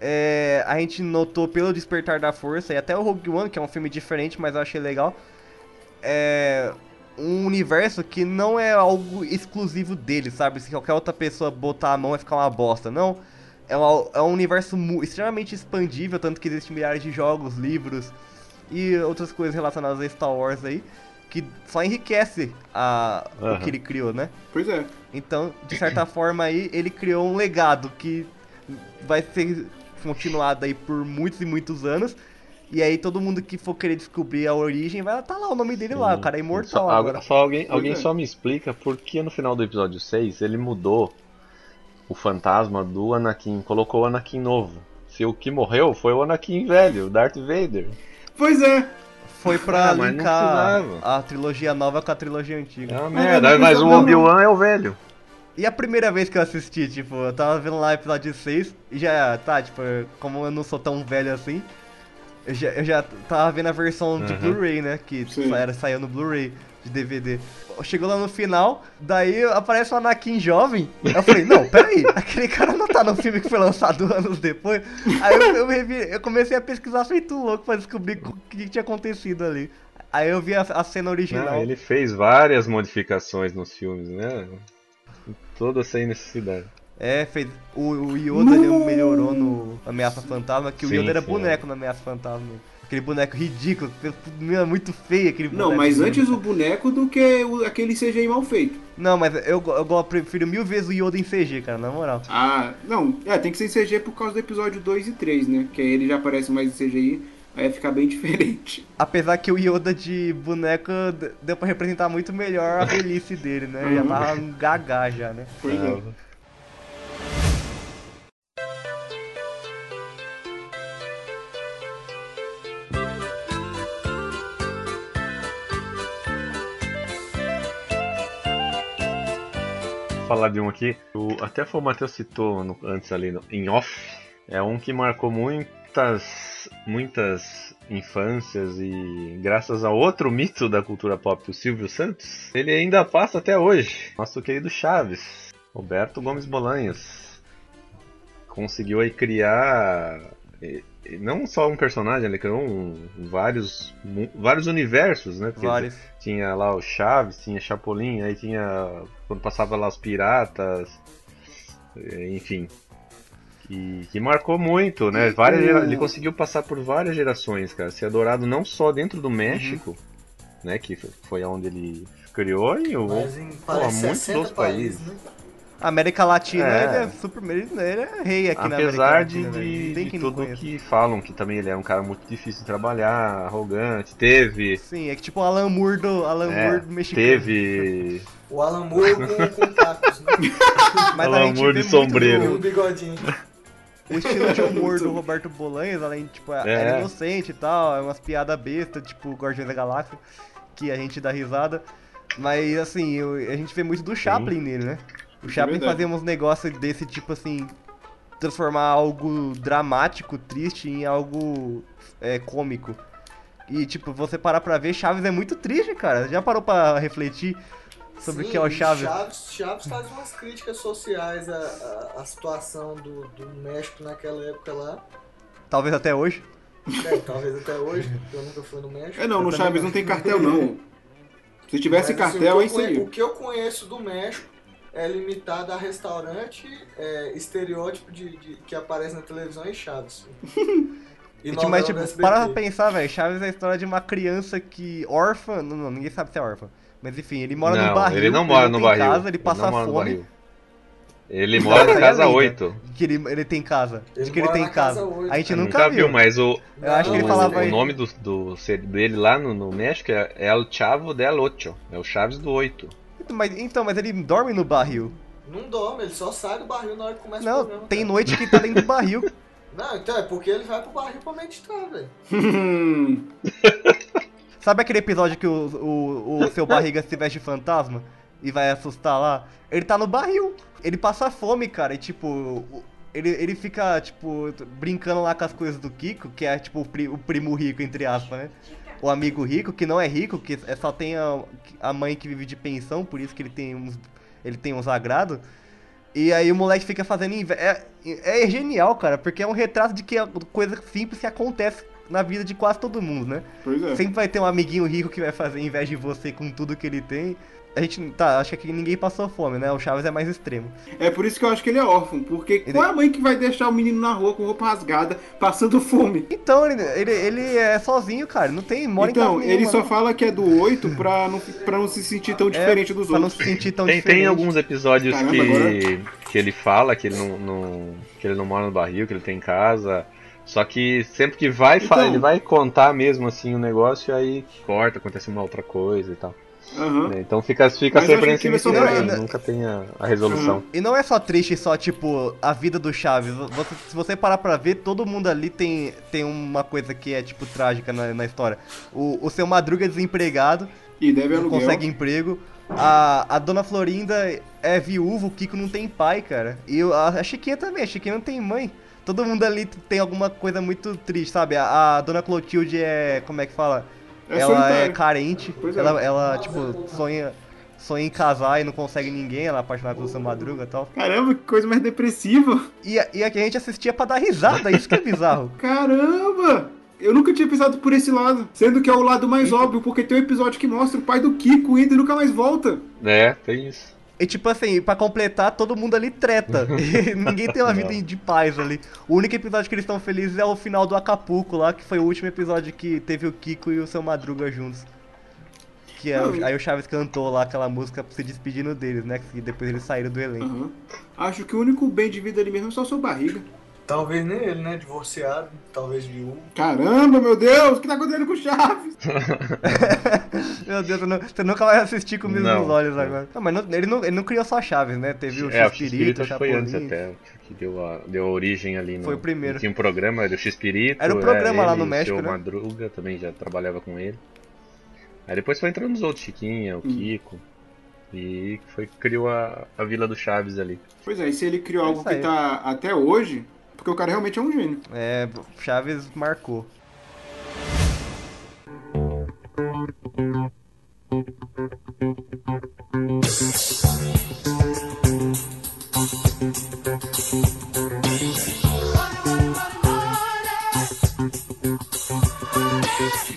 Speaker 2: é, a gente notou pelo Despertar da Força, e até o Rogue One, que é um filme diferente, mas eu achei legal, é um universo que não é algo exclusivo dele, sabe? Se qualquer outra pessoa botar a mão vai ficar uma bosta, não. É um, é um universo extremamente expandível, tanto que existem milhares de jogos, livros e outras coisas relacionadas a Star Wars aí, que só enriquece a, o
Speaker 3: Aham.
Speaker 2: que ele criou, né?
Speaker 1: Pois é.
Speaker 2: Então, de certa forma aí, ele criou um legado que vai ser continuado aí por muitos e muitos anos. E aí todo mundo que for querer descobrir a origem vai estar lá o nome dele lá, o cara é imortal
Speaker 3: Só,
Speaker 2: agora.
Speaker 3: só alguém,
Speaker 1: Pois
Speaker 3: alguém
Speaker 1: é.
Speaker 3: só me explica por que no final do episódio 6 ele mudou o fantasma do Anakin, colocou o Anakin novo. Se o que morreu foi o Anakin velho, o Darth Vader.
Speaker 1: Pois é.
Speaker 2: Foi pra
Speaker 3: Ah, mas
Speaker 2: linkar a trilogia nova com a trilogia antiga.
Speaker 3: É uma
Speaker 1: Mas
Speaker 3: merda,
Speaker 1: não
Speaker 3: mas o. Obi-Wan é o velho.
Speaker 2: E a primeira vez que eu assisti, tipo, eu tava vendo lá o episódio 6 e já, tá, tipo, como eu não sou tão velho assim, eu já, eu já tava vendo a versão de
Speaker 3: Uhum.
Speaker 2: Blu-ray, né? Que era, saiu no Blu-ray de DVD. Chegou lá no final, daí aparece o Anakin jovem. Eu falei, não, peraí, aquele cara não tá no filme que foi lançado anos depois. Aí eu, eu, revi- eu comecei a pesquisar feito louco pra descobrir o que tinha acontecido ali. Aí eu vi a, a cena original.
Speaker 3: Ah, ele fez várias modificações nos filmes, né? Toda sem necessidade.
Speaker 2: É, fez. O, o Yoda ele melhorou no Ameaça Fantasma, que o
Speaker 3: Sim,
Speaker 2: Yoda era
Speaker 3: sim,
Speaker 2: boneco no Ameaça Fantasma. Aquele boneco ridículo, meu, muito feio aquele boneco.
Speaker 1: Não, mas antes o boneco do que o- aquele CGI mal feito.
Speaker 2: Não, mas eu, eu go- prefiro mil vezes o Yoda em CG, cara, na moral.
Speaker 1: Ah, não, é, tem que ser em CG por causa do episódio 2 e 3, né? Que aí ele já aparece mais em CGI, aí vai ficar bem diferente.
Speaker 2: Apesar que o Yoda de boneco deu pra representar muito melhor a velhice dele, né? Ele já tava um gagá já, né?
Speaker 1: Pois é.
Speaker 3: Falar de um aqui. O, até foi o Matheus citou no- antes ali no, em off. É um que marcou muitas, muitas infâncias e graças a outro mito da cultura pop, o Silvio Santos, ele ainda passa até hoje. Nosso querido Chaves, Roberto Gomes Bolanhos, conseguiu aí criar e- e não só um personagem, ele criou um- vários, vários universos, né? Porque
Speaker 2: Vários.
Speaker 3: tinha lá o Chaves, tinha Chapolin, aí tinha. Quando passava lá os piratas, eh, enfim. Que, que marcou muito, né? Várias Ele conseguiu passar por várias gerações, cara. Ser adorado não só dentro do México, né? Que foi onde ele criou, e o,
Speaker 4: Mas em
Speaker 3: pô, muitos
Speaker 4: 60
Speaker 3: outros países.
Speaker 4: países, né?
Speaker 2: América Latina,
Speaker 3: É.
Speaker 2: ele é super. Ele, é rei aqui na América
Speaker 3: Apesar de,
Speaker 2: Latina, velho.
Speaker 3: de,
Speaker 2: tem
Speaker 3: de tudo que falam, que também ele é um cara muito difícil de trabalhar, arrogante, teve.
Speaker 2: Sim, é que tipo o Alan Moore do, Alan
Speaker 3: é,
Speaker 2: Moore do mexicano.
Speaker 3: teve.
Speaker 4: O Alan Moore com, com cacos, né?
Speaker 2: Mas a
Speaker 3: Alan
Speaker 2: gente
Speaker 3: Moore de sombreiro.
Speaker 2: Do-
Speaker 4: um bigodinho.
Speaker 2: O estilo de humor do Roberto Bolanhos, além, tipo, é.
Speaker 3: É.
Speaker 2: era inocente e tal, é umas piadas bestas, tipo Guardiões da Galáxia, que a gente dá risada. Mas, assim, eu- a gente vê muito do Chaplin nele, né? O
Speaker 1: Isso é
Speaker 2: Chaplin
Speaker 1: verdade.
Speaker 2: fazia uns negócios desse tipo, assim, transformar algo dramático, triste, em algo é, cômico. E, tipo, você parar pra ver, Chaves é muito triste, cara. Já parou pra refletir sobre o
Speaker 4: Sim,
Speaker 2: que é o Chaves?
Speaker 4: Chaves, Chaves faz umas críticas sociais à, à, à situação do, do México naquela época lá.
Speaker 2: Talvez até hoje.
Speaker 4: É, talvez até hoje, porque eu nunca fui no México.
Speaker 1: É não, no
Speaker 2: Eu
Speaker 1: Chaves
Speaker 2: não.
Speaker 1: tem cartel não. Se tivesse
Speaker 4: Mas, assim,
Speaker 1: cartel,
Speaker 4: o
Speaker 1: aí
Speaker 4: que eu conhe-
Speaker 1: seria.
Speaker 4: O que eu conheço do México é limitado a restaurante, é, estereótipo de, de- que aparece na televisão e Chaves. E
Speaker 2: tipo, mas, tipo, para pra pensar, velho. Chaves é a história de uma criança que. órfã. Não, não, ninguém sabe se é órfã. Mas enfim, ele mora
Speaker 3: não,
Speaker 2: no barril.
Speaker 3: ele não mora no
Speaker 2: tem
Speaker 3: barril.
Speaker 2: casa, ele passa
Speaker 3: não mora no
Speaker 2: fome.
Speaker 3: barril. Ele mora na
Speaker 2: é
Speaker 3: casa
Speaker 2: lenda.
Speaker 3: 8.
Speaker 2: Que ele, ele tem casa.
Speaker 4: Ele
Speaker 2: de que ele tem
Speaker 4: casa
Speaker 2: casa.
Speaker 4: oito.
Speaker 2: A gente
Speaker 3: Eu
Speaker 2: nunca, viu.
Speaker 3: mas o,
Speaker 2: Eu acho que ele
Speaker 3: o,
Speaker 2: falava
Speaker 3: o
Speaker 2: aí.
Speaker 3: nome do, do ser dele lá no, no México é El Chavo del Ocho. É o Chaves do 8.
Speaker 2: Mas, então, mas ele dorme no barril.
Speaker 4: Não dorme, ele só sai do barril na hora que começa o
Speaker 2: Não, tem
Speaker 4: cara.
Speaker 2: noite que tá dentro do barril.
Speaker 4: Não, então é porque ele vai pro barril pra meditar, velho.
Speaker 2: Sabe aquele episódio que o, o, o seu barriga se veste fantasma e vai assustar lá? Ele tá no barril. Ele passa fome, cara, e tipo. Ele, ele fica, tipo, brincando lá com as coisas do Kiko, que é tipo o, pri- o primo rico, entre aspas, né? O amigo rico, que não é rico, que é- só tem a, a mãe que vive de pensão, por isso que ele tem uns. Ele tem uns agrados. E aí o moleque fica fazendo inveja. É, é genial, cara, porque é um retrato de que é coisa simples que acontece na vida de quase todo mundo, né?
Speaker 1: Pois é.
Speaker 2: Sempre vai ter um amiguinho rico que vai fazer inveja de você com tudo que ele tem. A gente, tá, acho que aqui ninguém passou fome, né? O Chaves é mais extremo.
Speaker 1: É por isso que eu acho que ele é órfão, porque
Speaker 2: Ele-
Speaker 1: qual é a mãe que vai deixar o menino na rua com roupa rasgada, passando fome?
Speaker 2: Então, ele, ele, ele é sozinho, cara, não tem mora em
Speaker 1: Então, ele
Speaker 2: nenhuma,
Speaker 1: só fala que é do 8 pra não, pra não se sentir tão diferente dos
Speaker 2: É, pra não
Speaker 1: outros.
Speaker 2: se sentir tão
Speaker 3: Tem,
Speaker 2: diferente.
Speaker 3: tem alguns episódios
Speaker 1: Caramba,
Speaker 3: que,
Speaker 1: agora-
Speaker 3: que ele fala que ele não, não- que ele não mora no barril, que ele tem casa. Só que sempre que vai,
Speaker 1: Então.
Speaker 3: ele vai contar mesmo assim o negócio, aí corta, acontece uma outra coisa e tal. Né? Então fica, fica
Speaker 1: Mas
Speaker 3: sempre nesse
Speaker 1: que ele só
Speaker 3: mistério,
Speaker 2: vai-
Speaker 3: nunca tem a, a resolução.
Speaker 2: E não é só triste, só tipo a vida do Chaves. Você- se você parar pra ver, todo mundo ali tem, tem uma coisa que é tipo trágica na, na história. O, o seu Madruga é desempregado,
Speaker 1: E deve
Speaker 2: não
Speaker 1: aluguel.
Speaker 2: consegue emprego. A, a dona Florinda é viúva, o Kiko não tem pai, cara. E a, a Chiquinha também, a Chiquinha não tem mãe. Todo mundo ali tem alguma coisa muito triste, sabe? A, a dona Clotilde é. Como é que fala?
Speaker 1: É
Speaker 2: ela é carente.
Speaker 1: Pois é.
Speaker 2: Ela, ela, tipo, sonha, sonha em casar e não consegue ninguém. Ela é apaixonada pelo seu Madruga e tal.
Speaker 1: Caramba, que coisa mais depressiva.
Speaker 2: E, a- e aqui a gente assistia pra dar risada, isso que é bizarro.
Speaker 1: Caramba! Eu nunca tinha pensado por esse lado. Sendo que é o lado mais óbvio, porque tem um episódio que mostra o pai do Kiko indo e nunca mais volta.
Speaker 3: É, tem isso.
Speaker 2: E tipo assim, pra completar, todo mundo ali treta. E ninguém tem uma vida de paz ali. O único episódio que eles estão felizes é o final do Acapulco lá, que foi o último episódio que teve o Kiko e o seu Madruga juntos. Que é, o- aí o Chaves cantou lá aquela música se despedindo deles, né? Que depois eles saíram do elenco.
Speaker 1: Aham. Acho que o único bem de vida ali mesmo é só sua barriga.
Speaker 4: Talvez nem ele, né? Divorciado, talvez viúvo.
Speaker 1: Caramba, meu Deus, o que tá acontecendo com o Chaves?
Speaker 2: Meu Deus, você, não- você nunca vai assistir comigo
Speaker 3: Não.
Speaker 2: nos olhos agora. Não, mas não- ele, não, ele não criou só Chaves, né? Teve o
Speaker 3: é, o
Speaker 2: X-Pirito,
Speaker 3: X-Pirito
Speaker 2: o
Speaker 3: que foi antes
Speaker 2: Chapolin.
Speaker 3: até, que deu, a, deu a origem ali no...
Speaker 2: Foi o primeiro.
Speaker 3: Tinha um programa do X-Pirito.
Speaker 2: Era o programa
Speaker 3: é,
Speaker 2: lá
Speaker 3: ele,
Speaker 2: no México,
Speaker 3: o seu
Speaker 2: né?
Speaker 3: Madruga também já trabalhava com ele. Aí depois foi entrando os outros, Chiquinha,
Speaker 2: Hum.
Speaker 3: o Kiko. E foi criou a, a Vila do Chaves ali.
Speaker 1: Pois é, e se ele criou
Speaker 2: É
Speaker 1: algo que tá até hoje, porque o cara realmente é um gênio.
Speaker 2: É, Chaves marcou.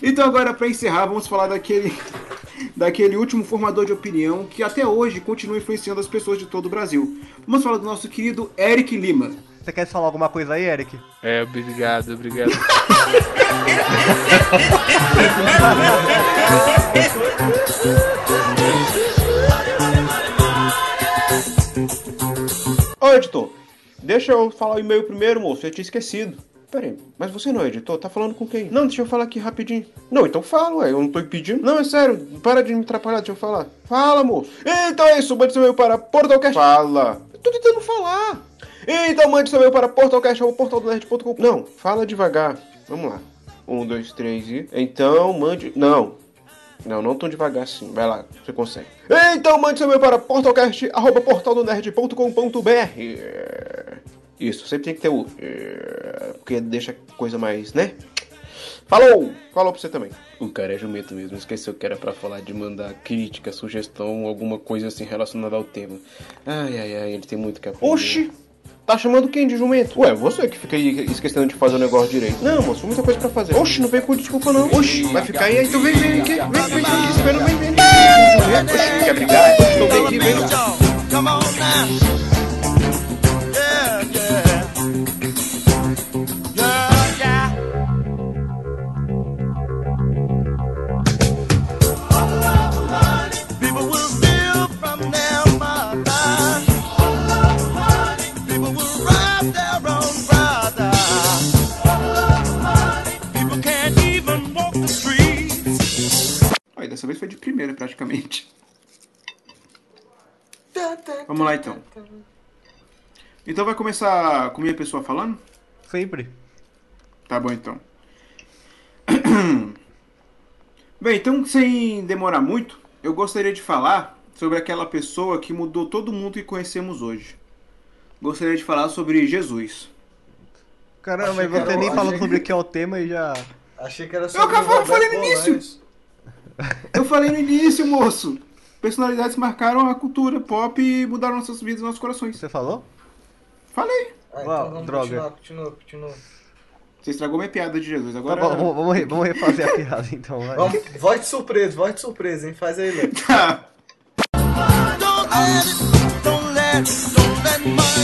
Speaker 1: Então agora pra encerrar, vamos falar daquele daquele último formador de opinião que até hoje continua influenciando as pessoas de todo o Brasil. Vamos falar do nosso querido Eric Lima.
Speaker 2: Você quer falar alguma coisa aí, Eric?
Speaker 7: É, obrigado, obrigado.
Speaker 1: Ô editor, deixa eu falar o e-mail primeiro, moço, eu tinha esquecido. Peraí, mas você não é editor? Tá falando com quem? Não, deixa eu falar aqui rapidinho. Não, então fala, ué, eu não tô impedindo. Não, é sério, para de me atrapalhar, deixa eu falar. Fala, moço. Então é isso, mande seu e-mail para Portalcast. Fala. Eu tô tentando falar. Então mande seu e-mail para portalcast.portaldonerd.com. Não, fala devagar. Vamos lá. Um, dois, três e... Então mande... Não. Não, não tão devagar assim. Vai lá, você consegue. Então mande seu e-mail para portalcast.portaldonerd.com.br Isso, sempre tem que ter o... é, Porque deixa a coisa mais, né? Falou! Falou pra você também. O cara é jumento mesmo, esqueceu que era pra falar de mandar crítica, sugestão, alguma coisa assim relacionada ao tema. Ai, ai, ai, ele tem muito que aprender. Oxi! Tá chamando quem de jumento? Ué, você que fica aí esquecendo de fazer o negócio direito. Não, moço, muita coisa pra fazer. Oxi, não vem com desculpa não. Oxi, vai ficar aí, então vem, vem aqui. Vem, vem, vem, aqui, esperando, vem, vem. Oxi, quer brigar? Vem Então vai começar com minha pessoa falando?
Speaker 2: Sempre.
Speaker 1: Tá bom então. Bem, então sem demorar muito, eu gostaria de falar sobre aquela pessoa que mudou todo mundo que conhecemos hoje. Gostaria de falar sobre Jesus.
Speaker 2: Caramba,
Speaker 4: achei
Speaker 2: você nem falou sobre o
Speaker 4: que
Speaker 2: é o tema e já.
Speaker 4: Achei que era sobre. Eu,
Speaker 1: eu falei no início! Eu falei no início, moço! Personalidades marcaram a cultura pop e mudaram nossas vidas e nossos corações.
Speaker 2: Você falou?
Speaker 1: Falei.
Speaker 4: Ah, então vamos
Speaker 2: droga.
Speaker 4: continuar, continua, continua.
Speaker 1: Você estragou minha piada de Jesus. Agora.
Speaker 2: Tá bom, vamos, vamos, refazer a piada então. Vai.
Speaker 4: Vamos, voz de surpresa, voz de surpresa, hein? Faz aí, Léo.
Speaker 1: Tá.
Speaker 8: Don't let it, don't let, don't let
Speaker 11: my